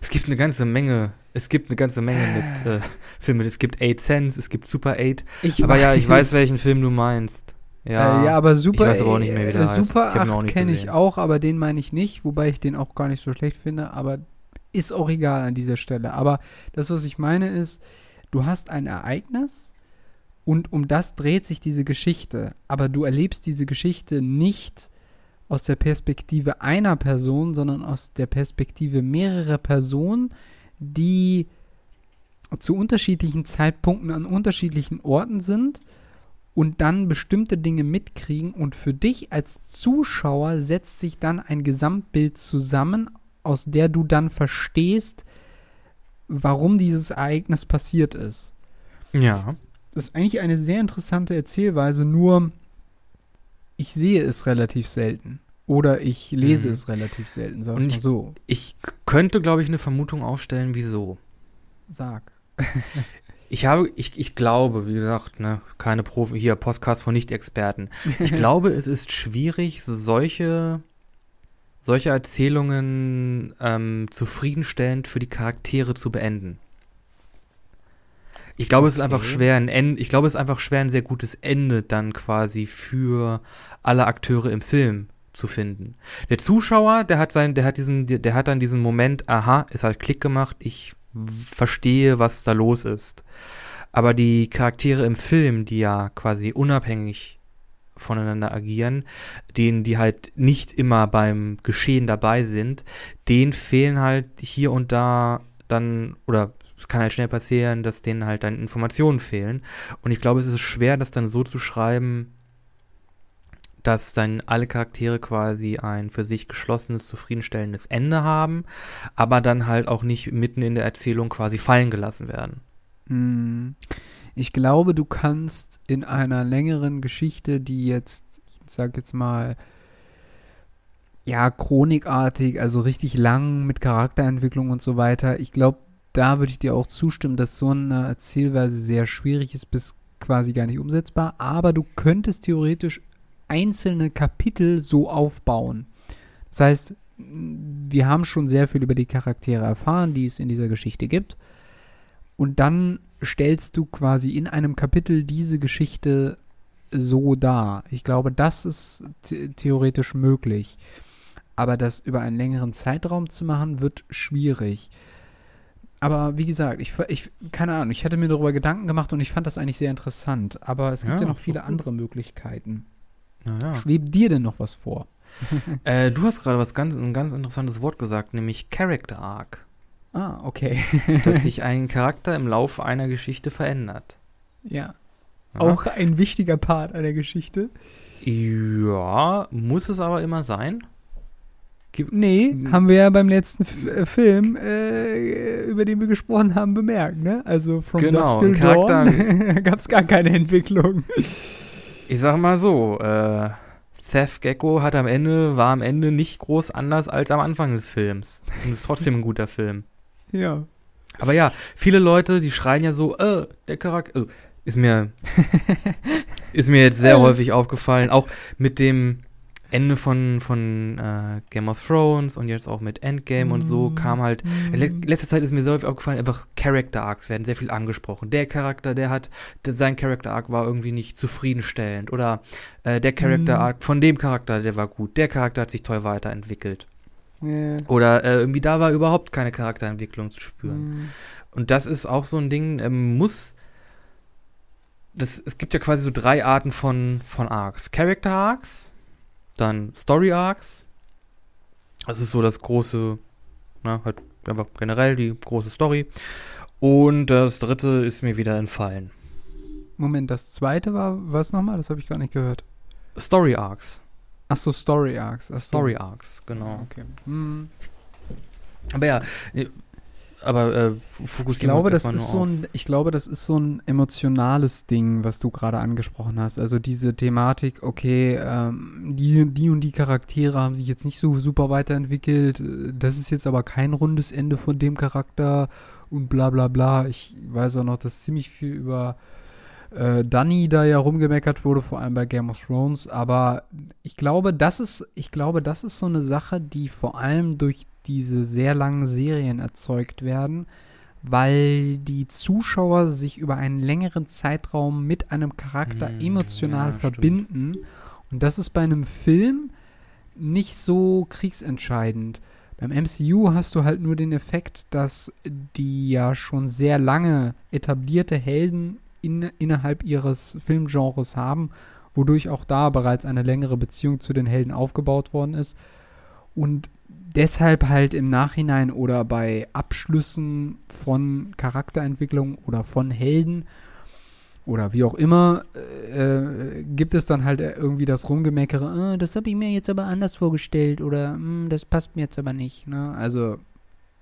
Es gibt eine ganze Menge. Es gibt eine ganze Menge mit äh, Filmen. Es gibt Eight Sense, es gibt Super Eight. Ich Aber ja, ich weiß, welchen Film du meinst. Ja, äh, ja aber Super, ich weiß aber auch nicht mehr, wie der äh, heißt. Super auch 8 nicht kenne ich auch, aber den meine ich nicht, wobei ich den auch gar nicht so schlecht finde, aber ist auch egal an dieser Stelle. Aber das, was ich meine, ist, du hast ein Ereignis und um das dreht sich diese Geschichte, aber du erlebst diese Geschichte nicht aus der Perspektive einer Person, sondern aus der Perspektive mehrerer Personen, die zu unterschiedlichen Zeitpunkten an unterschiedlichen Orten sind und dann bestimmte Dinge mitkriegen und für dich als Zuschauer setzt sich dann ein Gesamtbild zusammen, aus der du dann verstehst, warum dieses Ereignis passiert ist. Ja. Das ist eigentlich eine sehr interessante Erzählweise, nur ich sehe es relativ selten. Oder ich lese Mhm. es relativ selten, sag Und ich mal so. Ich könnte, glaube ich, eine Vermutung aufstellen, wieso. Sag. Ich habe, ich, ich glaube, wie gesagt, ne, keine Profi, hier Podcast von Nicht-Experten. Ich glaube, es ist schwierig, solche, solche Erzählungen ähm, zufriedenstellend für die Charaktere zu beenden. Ich glaube, es ist einfach Okay. schwer, ein Ende, ich glaube, es ist einfach schwer, ein sehr gutes Ende dann quasi für alle Akteure im Film zu finden. Der Zuschauer, der hat sein, der hat diesen, der, hat dann diesen Moment, aha, es hat Klick gemacht, ich verstehe, was da los ist. Aber die Charaktere im Film, die ja quasi unabhängig voneinander agieren, denen, die halt nicht immer beim Geschehen dabei sind, denen fehlen halt hier und da dann, oder es kann halt schnell passieren, dass denen halt dann Informationen fehlen. Und ich glaube, es ist schwer, das dann so zu schreiben, dass dann alle Charaktere quasi ein für sich geschlossenes, zufriedenstellendes Ende haben, aber dann halt auch nicht mitten in der Erzählung quasi fallen gelassen werden. Hm. Ich glaube, du kannst in einer längeren Geschichte, die jetzt, ich sag jetzt mal, ja, chronikartig, also richtig lang mit Charakterentwicklung und so weiter, ich glaube, da würde ich dir auch zustimmen, dass so eine Erzählweise sehr schwierig ist, bis quasi gar nicht umsetzbar, aber du könntest theoretisch einzelne Kapitel so aufbauen. Das heißt, wir haben schon sehr viel über die Charaktere erfahren, die es in dieser Geschichte gibt. Und dann stellst du quasi in einem Kapitel diese Geschichte so dar. Ich glaube, das ist theoretisch möglich. Aber das über einen längeren Zeitraum zu machen, wird schwierig. Aber wie gesagt, ich, ich keine Ahnung, ich hatte mir darüber Gedanken gemacht und ich fand das eigentlich sehr interessant. Aber es gibt ja, ja noch viele andere Möglichkeiten. Ja. Schwebt dir denn noch was vor? äh, du hast gerade was ganz, ein ganz interessantes Wort gesagt, nämlich Character Arc. Ah, okay. dass sich ein Charakter im Laufe einer Geschichte verändert. Ja. ja. Auch ein wichtiger Part einer Geschichte. Ja, muss es aber immer sein? Gibt nee, hm. haben wir ja beim letzten F äh, Film, äh, über den wir gesprochen haben, bemerkt, ne? Also From genau, Dusk Till Dawn gab es gar keine Entwicklung. Ich sag mal so, äh, Seth Gecko hat am Ende, war am Ende nicht groß anders als am Anfang des Films. Und ist trotzdem ein guter Film. Ja. Aber ja, viele Leute, die schreien ja so, äh, der Charakter, äh, ist mir, ist mir jetzt sehr häufig aufgefallen, auch mit dem, Ende von, von äh, Game of Thrones und jetzt auch mit Endgame mm. und so mm. kam halt. Mm. Le letzte Zeit ist mir sehr häufig aufgefallen, einfach Character Arcs werden sehr viel angesprochen. Der Charakter, der hat, der, sein Character Arc war irgendwie nicht zufriedenstellend. Oder äh, der Character mm. Arc von dem Charakter, der war gut. Der Charakter hat sich toll weiterentwickelt. Yeah. Oder äh, irgendwie da war überhaupt keine Charakterentwicklung zu spüren. Mm. Und das ist auch so ein Ding, ähm, muss. Das, es gibt ja quasi so drei Arten von, von Arcs. Character Arcs, dann Story Arcs. Das ist so das große, na, halt einfach generell die große Story. Und das dritte ist mir wieder entfallen. Moment, das zweite war was nochmal? Das habe ich gar nicht gehört. Story Arcs. Ach so, Story Arcs. So. Story Arcs, genau. Okay. Hm. Aber ja, aber äh, fokussieren ich glaube, das ist so ein, Ich glaube, das ist so ein emotionales Ding, was du gerade angesprochen hast. Also diese Thematik, okay, ähm, die, die und die Charaktere haben sich jetzt nicht so super weiterentwickelt. Das ist jetzt aber kein rundes Ende von dem Charakter und bla bla bla. Ich weiß auch noch, dass ziemlich viel über äh, Danny da ja rumgemeckert wurde, vor allem bei Game of Thrones. Aber ich glaube, das ist, ich glaube, das ist so eine Sache, die vor allem durch diese sehr langen Serien erzeugt werden, weil die Zuschauer sich über einen längeren Zeitraum mit einem Charakter mm, emotional ja, verbinden. Stimmt. Und das ist bei einem Film nicht so kriegsentscheidend. Beim MCU hast du halt nur den Effekt, dass die ja schon sehr lange etablierte Helden in, innerhalb ihres Filmgenres haben, wodurch auch da bereits eine längere Beziehung zu den Helden aufgebaut worden ist. Und deshalb halt im Nachhinein oder bei Abschlüssen von Charakterentwicklung oder von Helden oder wie auch immer, äh, gibt es dann halt irgendwie das Rumgemeckere, äh, das habe ich mir jetzt aber anders vorgestellt oder hm, das passt mir jetzt aber nicht. Ne? Also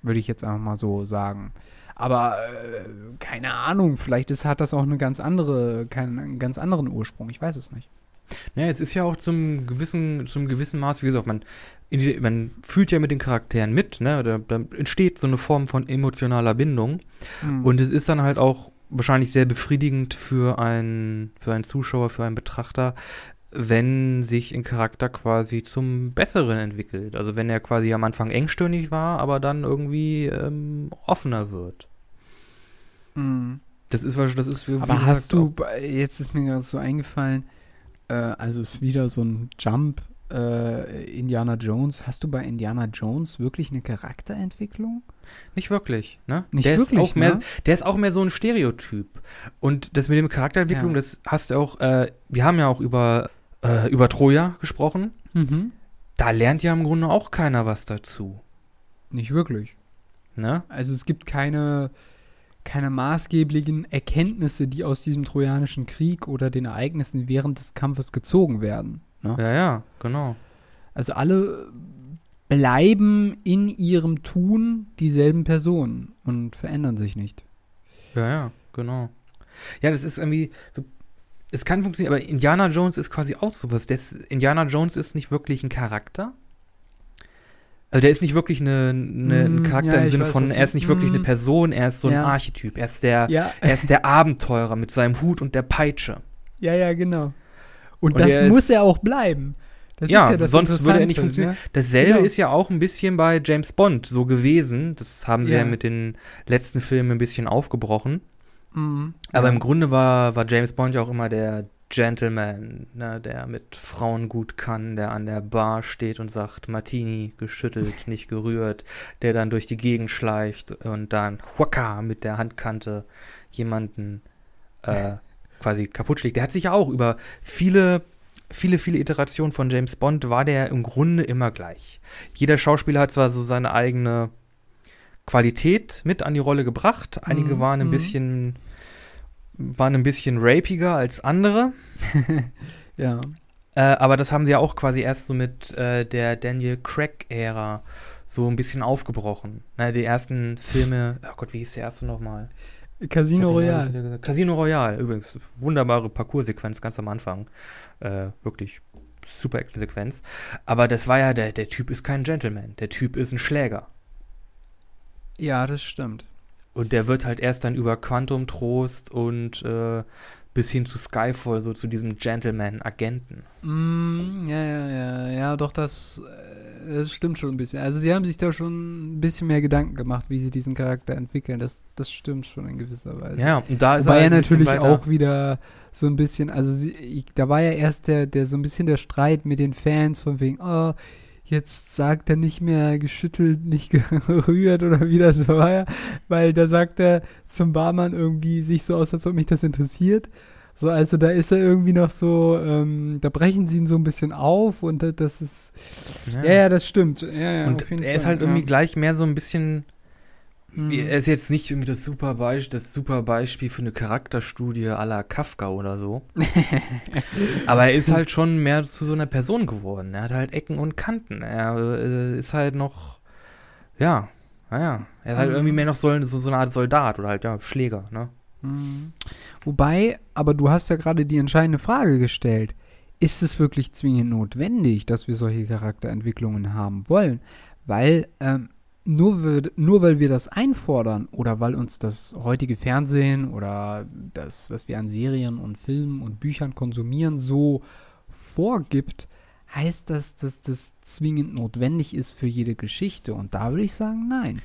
würde ich jetzt einfach mal so sagen. Aber äh, keine Ahnung, vielleicht ist, hat das auch eine ganz andere, keinen, einen ganz anderen Ursprung. Ich weiß es nicht. Naja, es ist ja auch zum gewissen, zum gewissen Maß, wie gesagt, man, die, man fühlt ja mit den Charakteren mit, ne? Da, da entsteht so eine Form von emotionaler Bindung. Mhm. Und es ist dann halt auch wahrscheinlich sehr befriedigend für einen, für einen Zuschauer, für einen Betrachter, wenn sich ein Charakter quasi zum Besseren entwickelt. Also wenn er quasi am Anfang engstirnig war, aber dann irgendwie ähm, offener wird. Mhm. Das ist, das ist für Aber hast du, jetzt ist mir gerade so eingefallen, äh, also ist wieder so ein Jump äh, Indiana Jones. Hast du bei Indiana Jones wirklich eine Charakterentwicklung? Nicht wirklich, ne? Nicht der wirklich, ist auch mehr, Der ist auch mehr so ein Stereotyp. Und das mit dem Charakterentwicklung, ja. das hast du auch, äh, wir haben ja auch über, äh, über Troja gesprochen. Mhm. Da lernt ja im Grunde auch keiner was dazu. Nicht wirklich. Ne? Also es gibt keine, keine maßgeblichen Erkenntnisse, die aus diesem Trojanischen Krieg oder den Ereignissen während des Kampfes gezogen werden. Ne? Ja, ja, genau. Also alle bleiben in ihrem Tun dieselben Personen und verändern sich nicht. Ja, ja, genau. Ja, das ist irgendwie so es kann funktionieren, aber Indiana Jones ist quasi auch sowas. Das, Indiana Jones ist nicht wirklich ein Charakter, also der ist nicht wirklich eine, eine, ein mm, Charakter ja, im Sinne weiß, von, er ist nicht wirklich eine mm. Person, er ist so ein ja. Archetyp. Er ist der, ja. er ist der Abenteurer mit seinem Hut und der Peitsche. Ja, ja, genau. Und, Und das er ist- muss er auch bleiben. Das ja, ist ja das sonst würde er nicht funktionieren. ne? Dasselbe Genau. ist ja auch ein bisschen bei James Bond so gewesen. Das haben sie ja, mit den letzten Filmen ein bisschen aufgebrochen. Mhm. Aber im Grunde war, war James Bond ja auch immer der Gentleman, ne, der mit Frauen gut kann, der an der Bar steht und sagt, Martini geschüttelt, nicht gerührt, der dann durch die Gegend schleicht und dann Waka mit der Handkante jemanden äh, quasi kaputt schlägt. Der hat sich ja auch über viele, viele, viele Iterationen von James Bond war der im Grunde immer gleich. Jeder Schauspieler hat zwar so seine eigene Qualität mit an die Rolle gebracht. Einige Mhm, waren ein mhm. bisschen waren ein bisschen rapiger als andere. ja. Äh, aber das haben sie ja auch quasi erst so mit äh, der Daniel Craig-Ära so ein bisschen aufgebrochen. Na, die ersten Filme, oh Gott, wie hieß der erste nochmal? Casino Royale. Casino Royale, übrigens. Wunderbare Parcours-Sequenz ganz am Anfang. Äh, wirklich super Action-Sequenz. Aber das war ja, der, der Typ ist kein Gentleman. Der Typ ist ein Schläger. Ja, das stimmt. Und der wird halt erst dann über Quantum Trost und äh, bis hin zu Skyfall, so zu diesem Gentleman-Agenten. Mm, ja, ja, ja, ja, doch, das, äh, das stimmt schon ein bisschen. Also sie haben sich da schon ein bisschen mehr Gedanken gemacht, wie sie diesen Charakter entwickeln. Das, das stimmt schon in gewisser Weise. Ja, und da ist Wobei er halt natürlich auch wieder so ein bisschen, also sie, ich, da war ja erst der, der so ein bisschen der Streit mit den Fans von wegen, oh, jetzt sagt er nicht mehr geschüttelt, nicht gerührt oder wie das war, weil da sagt er zum Barmann irgendwie sich so aus, als ob mich das interessiert. So, also da ist er irgendwie noch so, ähm, da brechen sie ihn so ein bisschen auf und da- das ist, ja, ja, das stimmt. Ja, ja, und er ist Fall, halt irgendwie gleich mehr so ein bisschen. Mhm. Er ist jetzt nicht irgendwie das super, Beisp das super Beispiel für eine Charakterstudie la Kafka oder so. Aber er ist halt schon mehr zu so einer Person geworden. Er hat halt Ecken und Kanten. Er äh, ist halt noch. Ja, naja. Er ist halt Mhm. irgendwie mehr noch so, so, so eine Art Soldat oder halt, ja, Schläger, ne? Mhm. Wobei, aber du hast ja gerade die entscheidende Frage gestellt. Ist es wirklich zwingend notwendig, dass wir solche Charakterentwicklungen haben wollen? Weil ähm, nur, wir, nur weil wir das einfordern oder weil uns das heutige Fernsehen oder das, was wir an Serien und Filmen und Büchern konsumieren, so vorgibt, heißt das, dass das zwingend notwendig ist für jede Geschichte. Und da würde ich sagen, nein.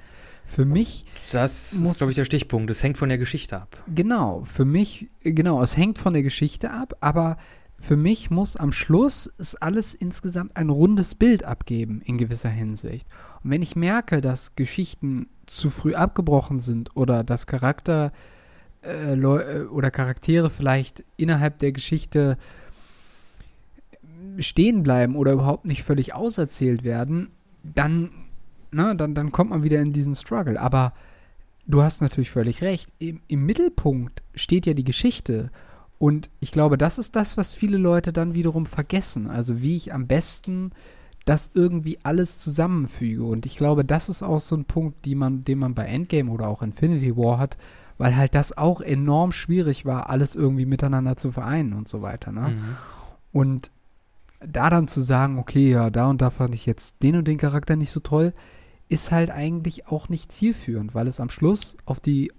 Für mich Das Muss- ist, glaube ich, der Stichpunkt. Das hängt von der Geschichte ab. Genau, für mich, genau, es hängt von der Geschichte ab, aber für mich muss am Schluss es alles insgesamt ein rundes Bild abgeben, in gewisser Hinsicht. Und wenn ich merke, dass Geschichten zu früh abgebrochen sind oder dass Charakter äh, äh, oder Charaktere vielleicht innerhalb der Geschichte stehen bleiben oder überhaupt nicht völlig auserzählt werden, dann, ne, dann, dann kommt man wieder in diesen Struggle. Aber du hast natürlich völlig recht. Im, Im Mittelpunkt steht ja die Geschichte. Und ich glaube, das ist das, was viele Leute dann wiederum vergessen. Also wie ich am besten das irgendwie alles zusammenfüge. Und ich glaube, das ist auch so ein Punkt, die man, den man bei Endgame oder auch Infinity War hat, weil halt das auch enorm schwierig war, alles irgendwie miteinander zu vereinen und so weiter. Ne? Mhm. Und da dann zu sagen, okay, ja, da und da fand ich jetzt den und den Charakter nicht so toll, ist halt eigentlich auch nicht zielführend, weil es am Schluss auf die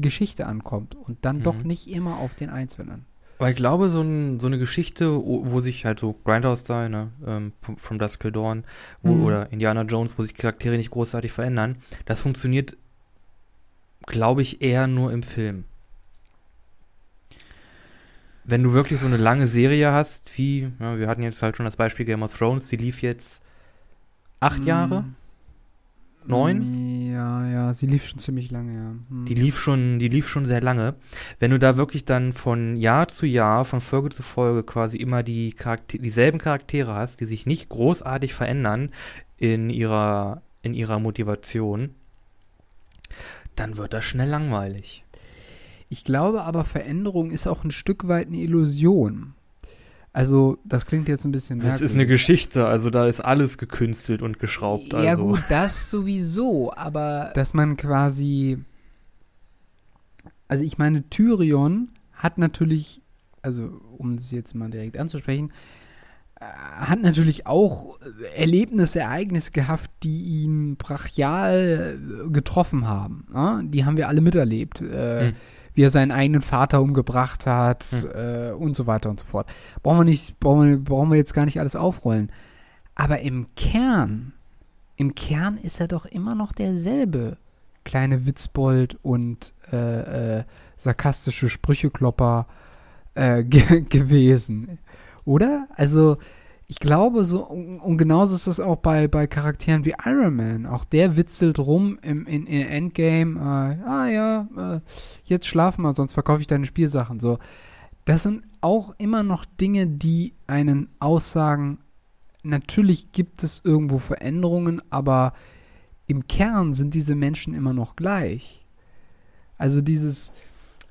Geschichte ankommt und dann Mhm. doch nicht immer auf den Einzelnen. Aber ich glaube, so, ein, so eine Geschichte, wo, wo sich halt so Grindhouse-Style, ne, ähm, from, Dusk Till Dawn wo, Mhm. oder Indiana Jones, wo sich Charaktere nicht großartig verändern, das funktioniert, glaube ich, eher nur im Film. Wenn du wirklich so eine lange Serie hast, wie, ja, wir hatten jetzt halt schon das Beispiel Game of Thrones, die lief jetzt acht Jahre, Mm. Neun? Ja, ja, sie lief schon ziemlich lange, ja. Hm. Die lief schon, die lief schon sehr lange. Wenn du da wirklich dann von Jahr zu Jahr, von Folge zu Folge quasi immer die Charakter dieselben Charaktere hast, die sich nicht großartig verändern in ihrer, in ihrer Motivation, dann wird das schnell langweilig. Ich glaube aber, Veränderung ist auch ein Stück weit eine Illusion. Also, das klingt jetzt ein bisschen Das ist eine Geschichte, also da ist alles gekünstelt und geschraubt. Ja, also. gut, das sowieso, aber dass man quasi. Also, ich meine, Tyrion hat natürlich, also, um das jetzt mal direkt anzusprechen, äh, hat natürlich auch Erlebnisse, Ereignisse gehabt, die ihn brachial äh, getroffen haben. Ja? Die haben wir alle miterlebt. Äh, Hm. Wie er seinen eigenen Vater umgebracht hat Hm. äh, und so weiter und so fort. Brauchen wir nicht, brauchen wir, brauchen wir jetzt gar nicht alles aufrollen. Aber im Kern, im Kern ist er doch immer noch derselbe kleine Witzbold und äh, äh, sarkastische Sprücheklopper äh, ge gewesen. Oder? Also, ich glaube, so, und, genauso ist es auch bei, bei Charakteren wie Iron Man. Auch der witzelt rum im, in, in Endgame, äh, ah ja, äh, jetzt schlafen wir, sonst verkaufe ich deine Spielsachen. So. Das sind auch immer noch Dinge, die einen aussagen, natürlich gibt es irgendwo Veränderungen, aber im Kern sind diese Menschen immer noch gleich. Also dieses,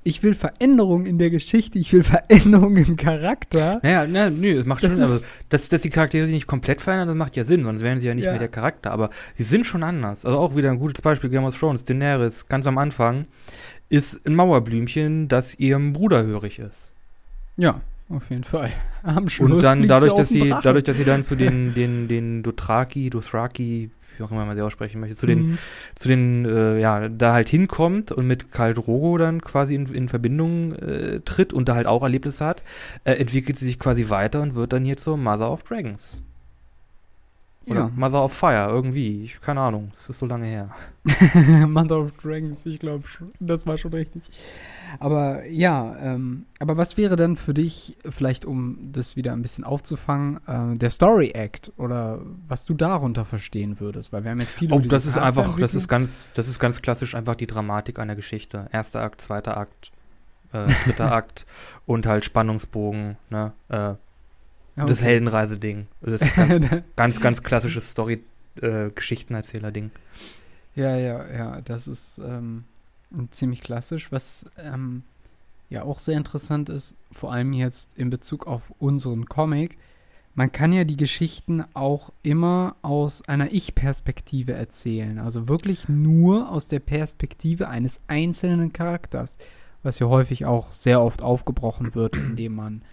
ich will Veränderung in der Geschichte, ich will Veränderung im Charakter. Naja, na, nö, das macht Das schon, aber dass, dass die Charaktere sich nicht komplett verändern, das macht ja Sinn, sonst wären sie ja nicht Ja. mehr der Charakter. Aber sie sind schon anders. Also auch wieder ein gutes Beispiel, Game of Thrones, Daenerys, ganz am Anfang, ist ein Mauerblümchen, das ihrem Bruder hörig ist. Ja, auf jeden Fall. Am Schluss Und dann dadurch, dass sie, dadurch, dass sie dann zu den, den, den Dothraki, Dothraki, wie auch immer man sie aussprechen möchte, zu den, Mhm. zu den, äh, ja, da halt hinkommt und mit Khal Drogo dann quasi in, in Verbindung äh, tritt und da halt auch Erlebnisse hat, äh, entwickelt sie sich quasi weiter und wird dann hier zur Mother of Dragons. Oder ja. Mother of Fire, irgendwie. Ich, keine Ahnung, das ist so lange her. Mother of Dragons, ich glaube, das war schon richtig. Aber ja, ähm, aber was wäre dann für dich, vielleicht um das wieder ein bisschen aufzufangen, äh, der Story Act oder was du darunter verstehen würdest? Weil wir haben jetzt viele Oh, das ist einfach, das ist ganz, das ist ganz klassisch einfach die Dramatik einer Geschichte. Erster Akt, zweiter Akt, äh, dritter Akt und halt Spannungsbogen, ne? Äh, Das okay. Heldenreise-Ding. Das ist ganz, ganz, ganz klassisches Story-Geschichtenerzähler-Ding. Ja, ja, ja, das ist ähm, ziemlich klassisch. Was ähm, ja auch sehr interessant ist, vor allem jetzt in Bezug auf unseren Comic, man kann ja die Geschichten auch immer aus einer Ich-Perspektive erzählen. Also wirklich nur aus der Perspektive eines einzelnen Charakters, was ja häufig auch sehr oft aufgebrochen wird, indem man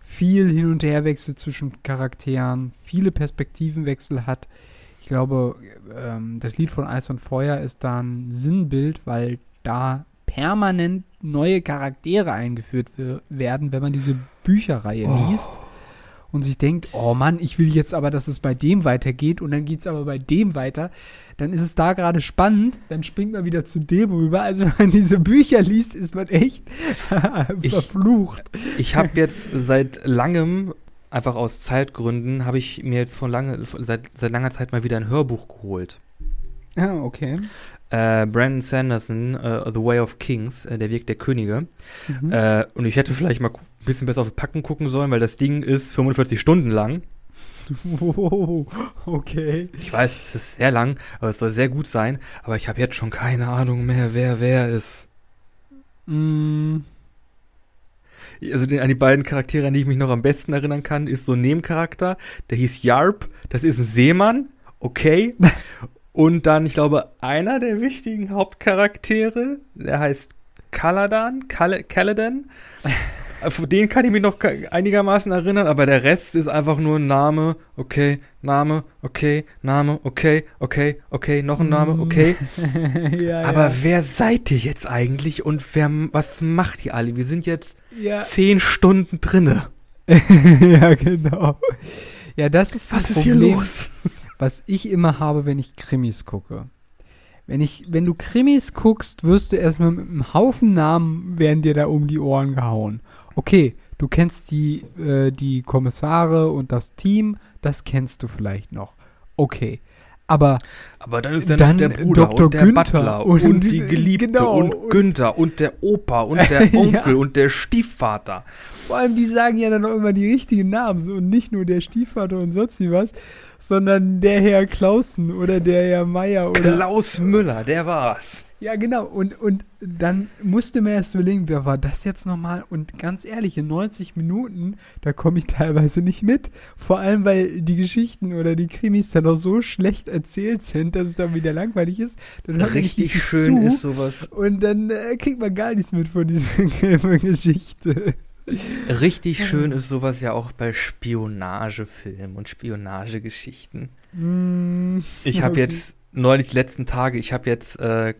viel hin und her wechselt zwischen Charakteren, viele Perspektivenwechsel hat. Ich glaube, ähm, das Lied von Eis und Feuer ist da ein Sinnbild, weil da permanent neue Charaktere eingeführt wer- werden, wenn man diese Bücherreihe Oh. liest und sich denkt, oh Mann, ich will jetzt aber, dass es bei dem weitergeht und dann geht es aber bei dem weiter, dann ist es da gerade spannend, dann springt man wieder zu dem rüber. Also wenn man diese Bücher liest, ist man echt Ich- verflucht. Ich habe jetzt seit langem, einfach aus Zeitgründen, habe ich mir jetzt von lange, seit, seit langer Zeit mal wieder ein Hörbuch geholt. Ja, okay. Äh, Brandon Sanderson, äh, The Way of Kings, äh, der Weg der Könige. Mhm. Äh, und ich hätte vielleicht mal ein bisschen besser auf Packen gucken sollen, weil das Ding ist 45 Stunden lang. Wow, okay. Ich weiß, es ist sehr lang, aber es soll sehr gut sein. Aber ich habe jetzt schon keine Ahnung mehr, wer wer ist. Mm, Also den, an die beiden Charaktere, an die ich mich noch am besten erinnern kann, ist so ein Nebencharakter, der hieß Yarp, das ist ein Seemann, okay. Und dann, ich glaube, einer der wichtigen Hauptcharaktere, der heißt Kaladan, Kal Kaladan. Auf den kann ich mich noch einigermaßen erinnern, aber der Rest ist einfach nur ein Name, okay, Name, okay, Name, okay, okay, okay, noch ein Name, okay. ja, Aber wer seid ihr jetzt eigentlich und wer, was macht ihr alle? Wir sind jetzt ja. zehn Stunden drinne. ja, genau. Ja, das ist Was ist hier Problem, los? Was ich immer habe, wenn ich Krimis gucke. Wenn ich, wenn du Krimis guckst, wirst du erstmal mit einem Haufen Namen werden dir da um die Ohren gehauen. Okay, du kennst die, äh, die Kommissare und das Team, das kennst du vielleicht noch. Okay. Aber Aber dann ist dann, Dann der Bruder Dr. und der Günther Butler und- und, die Geliebte genau, und und- Günther und der Opa und der Ja. Onkel und der Stiefvater. Vor allem, die sagen ja dann auch immer die richtigen Namen. Und nicht nur der Stiefvater und sonst wie was, sondern der Herr Clausen oder der Herr Meier oder. Klaus Müller, der war's. Ja, genau. Und, und dann musste mir erst überlegen, wer war das jetzt nochmal? Und ganz ehrlich, in 90 Minuten, da komme ich teilweise nicht mit. Vor allem, weil die Geschichten oder die Krimis dann auch so schlecht erzählt sind, dass es dann wieder langweilig ist. Dann man richtig schön zu. ist sowas. Und dann äh, kriegt man gar nichts mit von dieser Geschichte. Richtig schön ist sowas ja auch bei Spionagefilmen und Spionagegeschichten. Mm, Ich habe Okay. jetzt neulich die letzten Tage, ich habe jetzt äh,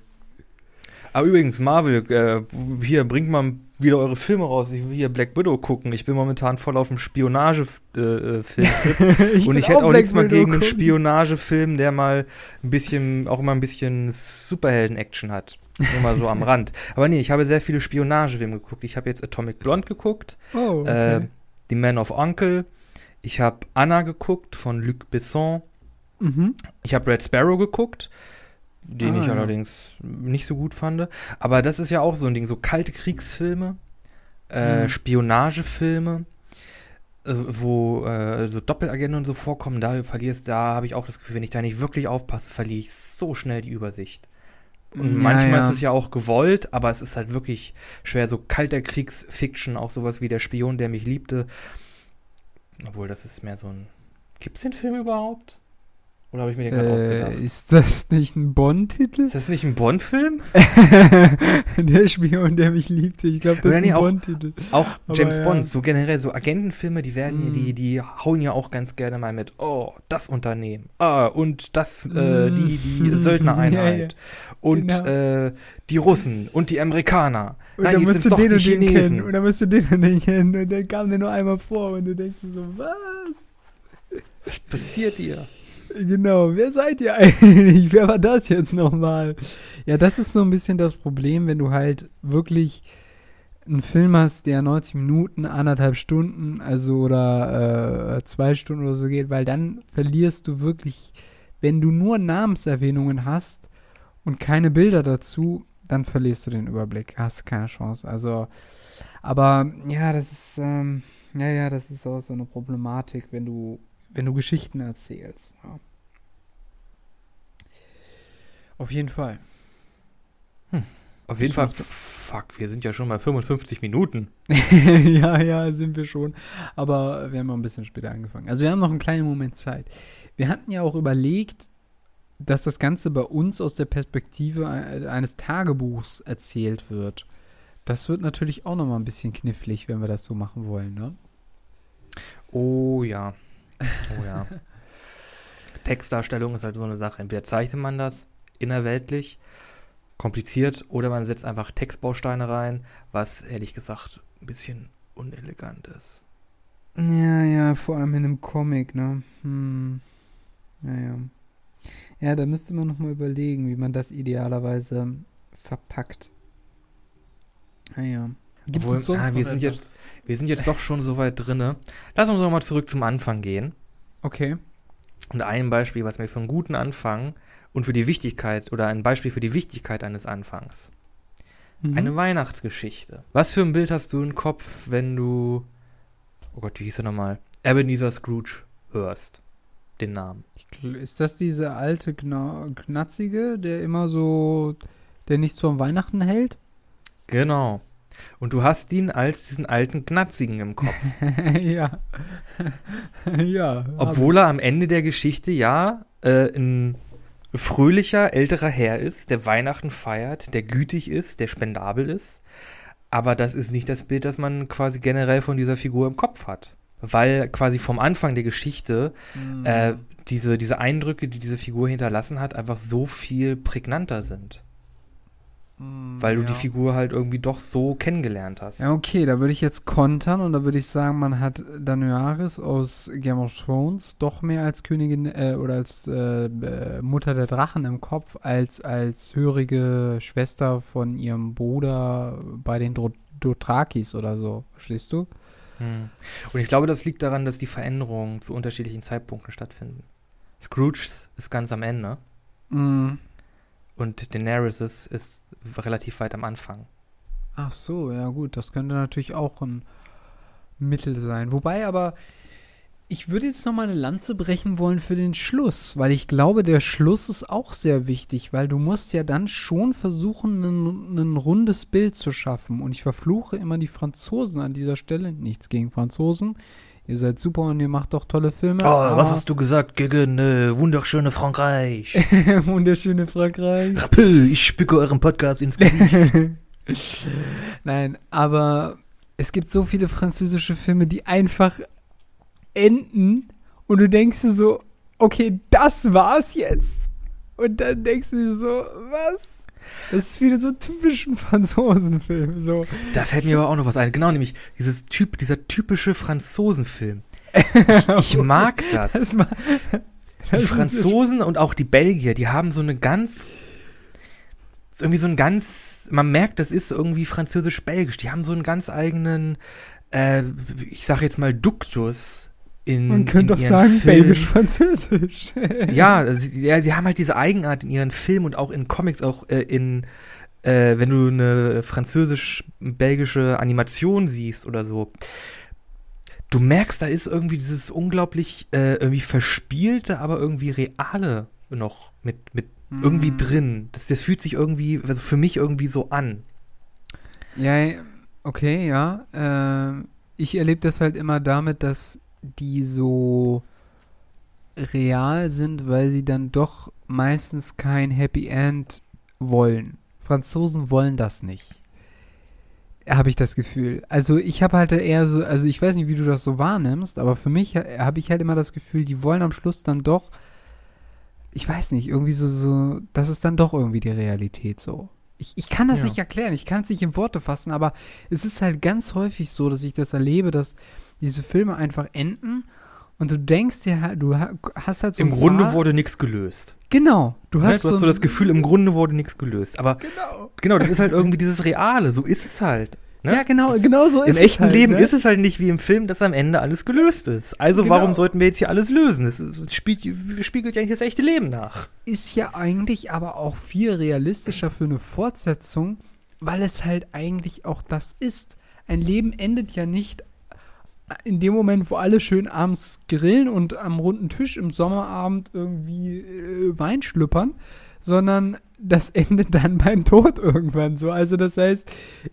Aber übrigens, Marvel, äh, hier, bringt mal wieder eure Filme raus. Ich will hier Black Widow gucken. Ich bin momentan voll auf dem Spionagefilm. Äh, ich und ich hätte auch nichts mal gegen einen Spionagefilm, der mal ein bisschen, auch immer ein bisschen Superhelden-Action hat. Nur mal so am Rand. Aber nee, ich habe sehr viele Spionagefilme geguckt. Ich habe jetzt Atomic Blonde geguckt. Oh, okay. äh, The Man of Uncle. Ich habe Anna geguckt von Luc Besson. Mhm. Ich habe Red Sparrow geguckt den ah, ich allerdings nicht so gut fand. Aber das ist ja auch so ein Ding, so kalte Kriegsfilme, äh, mhm. Spionagefilme, äh, wo äh, so Doppelagenten und so vorkommen, da verlierst, da habe ich auch das Gefühl, wenn ich da nicht wirklich aufpasse, verliere ich so schnell die Übersicht. Und ja, manchmal ja. ist es ja auch gewollt, aber es ist halt wirklich schwer, so kalter Kriegsfiction, auch sowas wie Der Spion, der mich liebte. Obwohl, das ist mehr so ein. Gibt es den Film überhaupt? Oder habe ich mir den gerade äh, ausgedacht? Ist das nicht ein Bond-Titel? Ist das nicht ein Bond-Film? der Spion, der mich liebte. Ich glaube, das Oder ist ein Bond-Titel. Auch, auch James ja. Bond, so generell, so Agentenfilme, die werden mm. die, die hauen ja auch ganz gerne mal mit, oh, das Unternehmen, ah, und das, äh, mm. die, die Söldnereinheit. ja, ja. Und genau. äh, die Russen und die Amerikaner. Und Nein, jetzt sind doch die Chinesen. Kennen. Und dann musst du den und den kennen. Und dann kam der nur einmal vor und du denkst so, was? Was passiert hier? Genau, wer seid ihr eigentlich? Wer war das jetzt nochmal? Ja, das ist so ein bisschen das Problem, wenn du halt wirklich einen Film hast, der 90 Minuten, anderthalb Stunden, also oder äh, zwei Stunden oder so geht, weil dann verlierst du wirklich, wenn du nur Namenserwähnungen hast und keine Bilder dazu, dann verlierst du den Überblick, hast keine Chance. Also, aber ja, das ist, ähm, ja, ja, das ist auch so eine Problematik, wenn du wenn du Geschichten erzählst. Ja. Auf jeden Fall. Hm. Auf jeden Fall, fuck, wir sind ja schon bei 55 Minuten. ja, ja, sind wir schon. Aber wir haben auch ein bisschen später angefangen. Also wir haben noch einen kleinen Moment Zeit. Wir hatten ja auch überlegt, dass das Ganze bei uns aus der Perspektive eines Tagebuchs erzählt wird. Das wird natürlich auch noch mal ein bisschen knifflig, wenn wir das so machen wollen, ne? Oh ja. Oh ja. Textdarstellung ist halt so eine Sache. Entweder zeichnet man das innerweltlich, kompliziert, oder man setzt einfach Textbausteine rein, was ehrlich gesagt ein bisschen unelegant ist. Ja, ja, vor allem in einem Comic, ne? Hm. Ja, ja. Ja, da müsste man nochmal überlegen, wie man das idealerweise verpackt. Naja. Gibt Obwohl, es sonst ah, wir, sind jetzt, wir sind jetzt doch schon so weit drinne. Lass uns nochmal zurück zum Anfang gehen. Okay. Und ein Beispiel, was mir für einen guten Anfang und für die Wichtigkeit oder ein Beispiel für die Wichtigkeit eines Anfangs. Mhm. Eine Weihnachtsgeschichte. Was für ein Bild hast du im Kopf, wenn du, oh Gott, wie hieß er nochmal? Ebenezer Scrooge hörst. Den Namen. Ist das diese alte Knatzige, der immer so, der nichts zum Weihnachten hält? Genau. Und du hast ihn als diesen alten Knatzigen im Kopf. ja. ja. Obwohl er am Ende der Geschichte ja äh, ein fröhlicher älterer Herr ist, der Weihnachten feiert, der gütig ist, der spendabel ist. Aber das ist nicht das Bild, das man quasi generell von dieser Figur im Kopf hat. Weil quasi vom Anfang der Geschichte mhm. äh, diese, diese Eindrücke, die diese Figur hinterlassen hat, einfach so viel prägnanter sind. Weil du ja. die Figur halt irgendwie doch so kennengelernt hast. Ja, okay, da würde ich jetzt kontern und da würde ich sagen, man hat Daenerys aus Game of Thrones doch mehr als Königin äh, oder als äh, äh Mutter der Drachen im Kopf, als als hörige Schwester von ihrem Bruder bei den Dothrakis oder so. Verstehst du? Hm. Und ich glaube, das liegt daran, dass die Veränderungen zu unterschiedlichen Zeitpunkten stattfinden. Scrooge ist ganz am Ende. Mhm. Und Daenerys ist, relativ weit am Anfang. Ach so, ja gut, das könnte natürlich auch ein Mittel sein. Wobei aber, ich würde jetzt noch mal eine Lanze brechen wollen für den Schluss, weil ich glaube, der Schluss ist auch sehr wichtig, weil du musst ja dann schon versuchen, ein, ein rundes Bild zu schaffen. Und ich verfluche immer die Franzosen an dieser Stelle. Nichts gegen Franzosen. Ihr seid super und ihr macht doch tolle Filme. Oh, was hast du gesagt gegen äh, wunderschöne Frankreich? wunderschöne Frankreich. Rappel, ich spücke euren Podcast ins Gesicht. Nein, aber es gibt so viele französische Filme, die einfach enden und du denkst dir so, okay, das war's jetzt. Und dann denkst du dir so, was? Das ist wieder so typisch ein Franzosenfilm. So. Da fällt mir aber auch noch was ein. Genau, nämlich dieses typ, dieser typische Franzosenfilm. Ich, ich mag das. Das ma- Die das ist- Franzosen und auch die Belgier, die haben so eine ganz, ist irgendwie so ein ganz, man merkt, das ist irgendwie französisch-belgisch. Die haben so einen ganz eigenen, äh, ich sag jetzt mal Duktus in Man könnte in doch sagen, belgisch-französisch. Ja, sie, ja, sie haben halt diese Eigenart in ihren Filmen und auch in Comics, auch äh, in, äh, wenn du eine französisch-belgische Animation siehst oder so. Du merkst, da ist irgendwie dieses unglaublich äh, irgendwie verspielte, aber irgendwie reale noch mit, mit irgendwie Mm. drin. Das, das fühlt sich irgendwie, also für mich irgendwie so an. Ja, okay, ja. Ähm, ich erlebe das halt immer damit, dass die so real sind, weil sie dann doch meistens kein Happy End wollen. Franzosen wollen das nicht. Habe ich das Gefühl. Also ich habe halt eher so, also ich weiß nicht, wie du das so wahrnimmst, aber für mich ha- habe ich halt immer das Gefühl, die wollen am Schluss dann doch, ich weiß nicht, irgendwie so, so, das ist dann doch irgendwie die Realität so. Ich, ich kann das Ja. nicht erklären, ich kann es nicht in Worte fassen, aber es ist halt ganz häufig so, dass ich das erlebe, dass diese Filme einfach enden und du denkst dir, halt, du ha- hast halt so Im ein Grunde Wahr- wurde nichts gelöst. Genau, du Ne? hast, Du hast so ein- das Gefühl, im Grunde wurde nichts gelöst. Aber Genau. genau, das ist halt irgendwie dieses Reale. So ist es halt. Ne? Ja, genau, Das- genau so ist Im es echten halt, Leben ne? ist es halt nicht wie im Film, dass am Ende alles gelöst ist. Also Genau. warum sollten wir jetzt hier alles lösen? Es, es spiegelt, spiegelt ja nicht das echte Leben nach. ist ja eigentlich aber auch viel realistischer für eine Fortsetzung, weil es halt eigentlich auch das ist. Ein Leben endet ja nicht in dem Moment, wo alle schön abends grillen und am runden Tisch im Sommerabend irgendwie äh, Wein schlüppern, sondern das endet dann beim Tod irgendwann so. Also das heißt,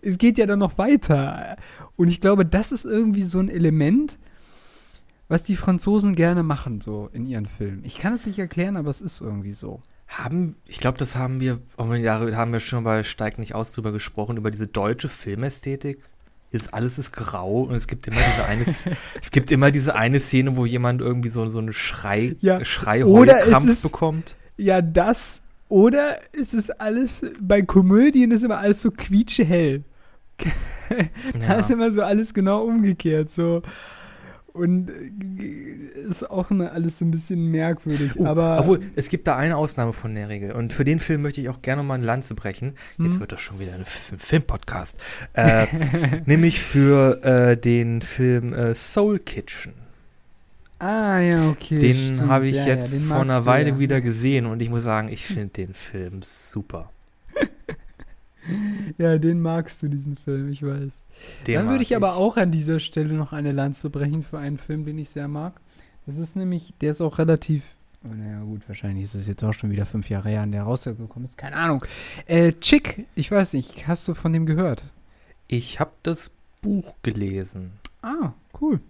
es geht ja dann noch weiter. Und ich glaube, das ist irgendwie so ein Element, was die Franzosen gerne machen, so in ihren Filmen. Ich kann es nicht erklären, aber es ist irgendwie so. Haben, ich glaube, das haben wir, da haben wir schon bei Steig nicht aus drüber gesprochen, über diese deutsche Filmästhetik. Ist, alles ist grau und es gibt immer diese eine, es gibt immer diese eine Szene, wo jemand irgendwie so, so einen Schrei, Ja, Schrei oder es bekommt. Ja, das. Oder ist es alles, bei Komödien ist immer alles so quietschehell. Da Ja. ist immer so alles genau umgekehrt, so. Und äh, ist auch immer alles so ein bisschen merkwürdig. Oh, aber. obwohl, es gibt da eine Ausnahme von der Regel. Und für den Film möchte ich auch gerne mal eine Lanze brechen. Jetzt Hm? wird das schon wieder ein Filmpodcast. Äh, nämlich für äh, den Film äh, Soul Kitchen. ah, ja, okay. den habe ich Ja, ja, jetzt den vor einer Weile ja. wieder gesehen und ich muss sagen, ich finde den Film super. Ja, den magst du, diesen Film, ich weiß. Den Dann würde mag ich aber auch an dieser Stelle noch eine Lanze brechen für einen Film, den ich sehr mag. Das ist nämlich, der ist auch relativ. Oh, naja, gut, wahrscheinlich ist es jetzt auch schon wieder fünf Jahre her, an der rausgekommen ist. Keine Ahnung. Äh, Chick, ich weiß nicht, hast du von dem gehört? Ich habe das Buch gelesen. Ah, cool.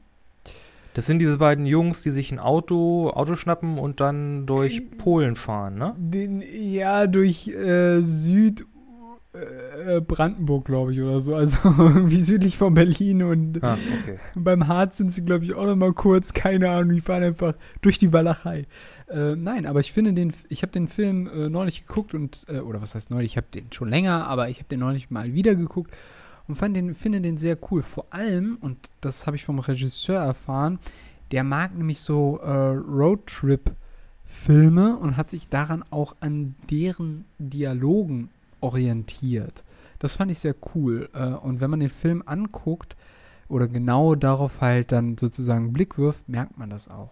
Das sind diese beiden Jungs, die sich ein Auto, Auto schnappen und dann durch Polen fahren, ne? Den, ja, durch äh, Süd. Äh, Brandenburg, glaube ich, oder so. Also irgendwie südlich von Berlin und Ah, okay. beim Harz sind sie, glaube ich, auch noch mal kurz. Keine Ahnung, die fahren einfach durch die Walachei. Äh, nein, aber ich finde den, ich habe den Film äh, neulich geguckt und, äh, oder was heißt neulich, ich habe den schon länger, aber ich habe den neulich mal wieder geguckt und fand den, finde den sehr cool. Vor allem, und das habe ich vom Regisseur erfahren, der mag nämlich so äh, Roadtrip-Filme und hat sich daran auch an deren Dialogen orientiert. Das fand ich sehr cool. Äh, und wenn man den Film anguckt oder genau darauf halt dann sozusagen einen Blick wirft, merkt man das auch.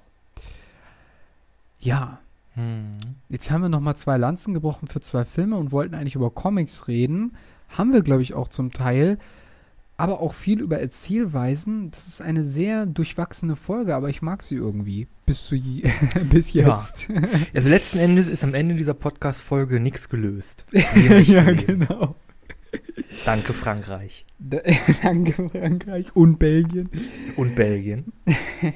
Ja, Hm. Jetzt haben wir nochmal zwei Lanzen gebrochen für zwei Filme und wollten eigentlich über Comics reden. Haben wir, glaube ich, auch zum Teil. Aber auch viel über Erzählweisen. Das ist eine sehr durchwachsene Folge, aber ich mag sie irgendwie. Bis, zu bis Ja. jetzt. Also letzten Endes ist am Ende dieser Podcast-Folge nichts gelöst. Ja, genau. Danke Frankreich Da, danke, Frankreich und Belgien. und Belgien.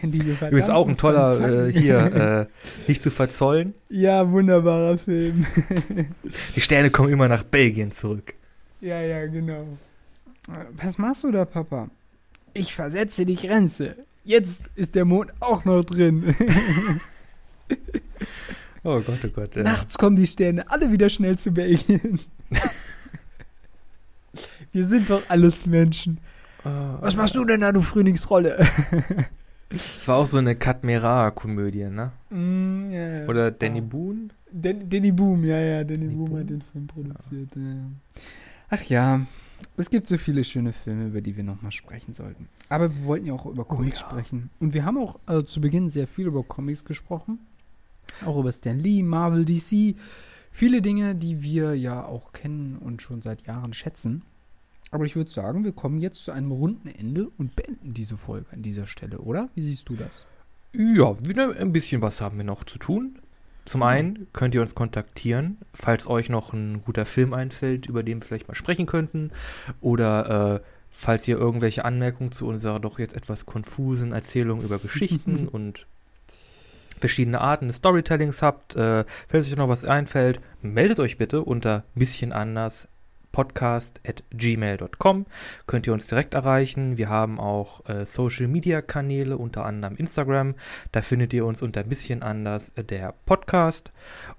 Du bist auch ein toller, äh, hier, äh, nicht zu verzollen. Ja, wunderbarer Film. Die Sterne kommen immer nach Belgien zurück. Ja, ja, genau. Was machst du da, Papa? Ich versetze die Grenze. Jetzt ist der Mond auch noch drin. Oh Gott, oh Gott. Ja. Nachts kommen die Sterne alle wieder schnell zu Belgien. Wir sind doch alles Menschen. Was machst du denn da, du Frühlingsrolle? Das war auch so eine Katmera-Komödie, ne? Mm, ja, ja. Oder Danny Ah. Boone? Dan Danny Boom, ja, ja, Danny, Danny Boom Boom? hat den Film produziert. Ja. Ach ja, es gibt so viele schöne Filme, über die wir nochmal sprechen sollten. Aber wir wollten ja auch über Comics ja. sprechen. Und wir haben auch äh, zu Beginn sehr viel über Comics gesprochen. Auch über Stan Lee, Marvel, DC. Viele Dinge, die wir ja auch kennen und schon seit Jahren schätzen. Aber ich würde sagen, wir kommen jetzt zu einem runden Ende und beenden diese Folge an dieser Stelle, oder? Wie siehst du das? Ja, wieder ein bisschen was haben wir noch zu tun. Zum einen könnt ihr uns kontaktieren, falls euch noch ein guter Film einfällt, über den wir vielleicht mal sprechen könnten. Oder äh, falls ihr irgendwelche Anmerkungen zu unserer doch jetzt etwas konfusen Erzählung über Geschichten und verschiedene Arten des Storytellings habt. Äh, falls euch noch was einfällt, meldet euch bitte unter bisschen anders podcast at gmail.com könnt ihr uns direkt erreichen. Wir haben auch äh, Social Media Kanäle, unter anderem Instagram. Da findet ihr uns unter ein bisschen anders äh, der Podcast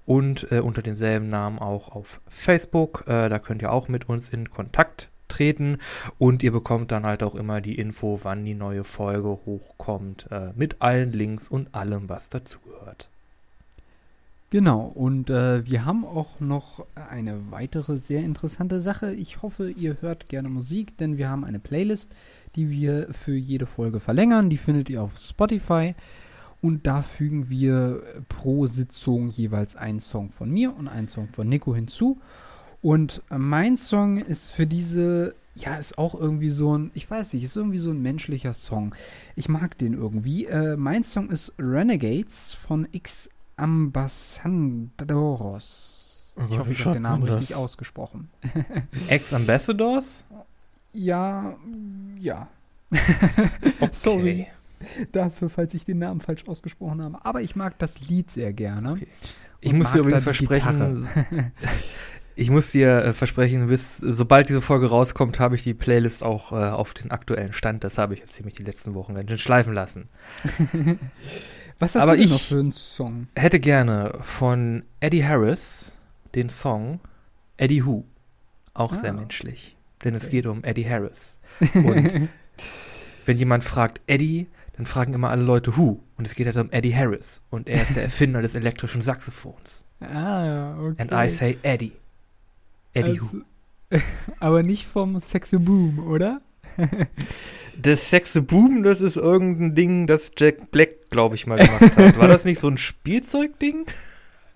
und äh, unter demselben Namen auch auf Facebook. Äh, da könnt ihr auch mit uns in Kontakt treten und ihr bekommt dann halt auch immer die Info, wann die neue Folge hochkommt, äh, mit allen Links und allem, was dazugehört. Genau, und äh, wir haben auch noch eine weitere sehr interessante Sache. Ich hoffe, ihr hört gerne Musik, denn wir haben eine Playlist, die wir für jede Folge verlängern. Die findet ihr auf Spotify. Und da fügen wir pro Sitzung jeweils einen Song von mir und einen Song von Nico hinzu. Und mein Song ist für diese, ja, ist auch irgendwie so ein, ich weiß nicht, ist irgendwie so ein menschlicher Song. Ich mag den irgendwie. Äh, mein Song ist Renegades von X Ambassadoros. Ich hoffe, ich habe den Namen richtig ausgesprochen. Ex-Ambassadors? Ja, ja. Okay. Sorry. Dafür, falls ich den Namen falsch ausgesprochen habe. Aber ich mag das Lied sehr gerne. Okay. Ich muss dir übrigens versprechen, ich muss dir äh, versprechen, bis sobald diese Folge rauskommt, habe ich die Playlist auch äh, auf den aktuellen Stand. Das habe ich jetzt ziemlich die letzten Wochen ganz schön schleifen lassen. Was hast Aber du denn ich- noch für einen Song? Hätte gerne von Eddie Harris den Song Eddie Who. Auch Ah. sehr menschlich. Denn es Okay. geht um Eddie Harris. Und wenn jemand fragt Eddie, dann fragen immer alle Leute Who. Und es geht halt um Eddie Harris. Und er ist der Erfinder des elektrischen Saxophons. ah, okay. And I say Eddie. Eddie Who. Also, aber nicht vom Sexo Boom, oder? Das Sexe Boom, das ist irgendein Ding, das Jack Black, glaube ich, mal gemacht hat. War das nicht so ein Spielzeugding?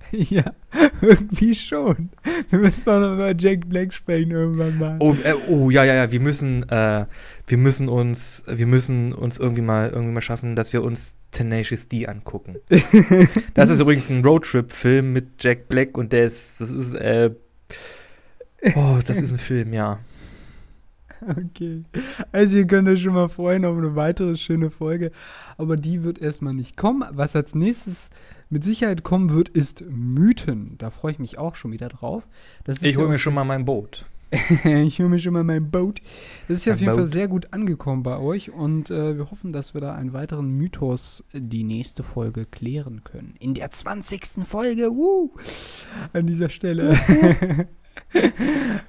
ja, irgendwie schon. Wir müssen doch noch über Jack Black sprechen irgendwann mal. Oh, äh, oh ja, ja, ja, wir müssen, äh, wir müssen uns, wir müssen uns irgendwie mal, irgendwie mal schaffen, dass wir uns Tenacious D angucken. Das ist übrigens ein Roadtrip-Film mit Jack Black und der ist, das ist, äh, oh, das ist ein Film, ja. Okay. Also ihr könnt euch schon mal freuen auf eine weitere schöne Folge. Aber die wird erstmal nicht kommen. Was als nächstes mit Sicherheit kommen wird, ist Mythen. Da freue ich mich auch schon wieder drauf. Ich hole mir schon mal mein Boot. ich hole mir schon mal mein Boot. Das ist ja auf jeden Fall Boot. sehr gut angekommen bei euch. Und äh, wir hoffen, dass wir da einen weiteren Mythos äh, die nächste Folge klären können. In der 20. Folge. Woo! An dieser Stelle.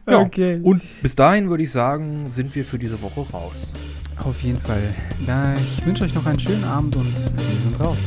Ja, okay. Und bis dahin würde ich sagen, sind wir für diese Woche raus. Auf jeden Fall. Da, ich wünsche euch noch einen schönen Abend und wir sind raus.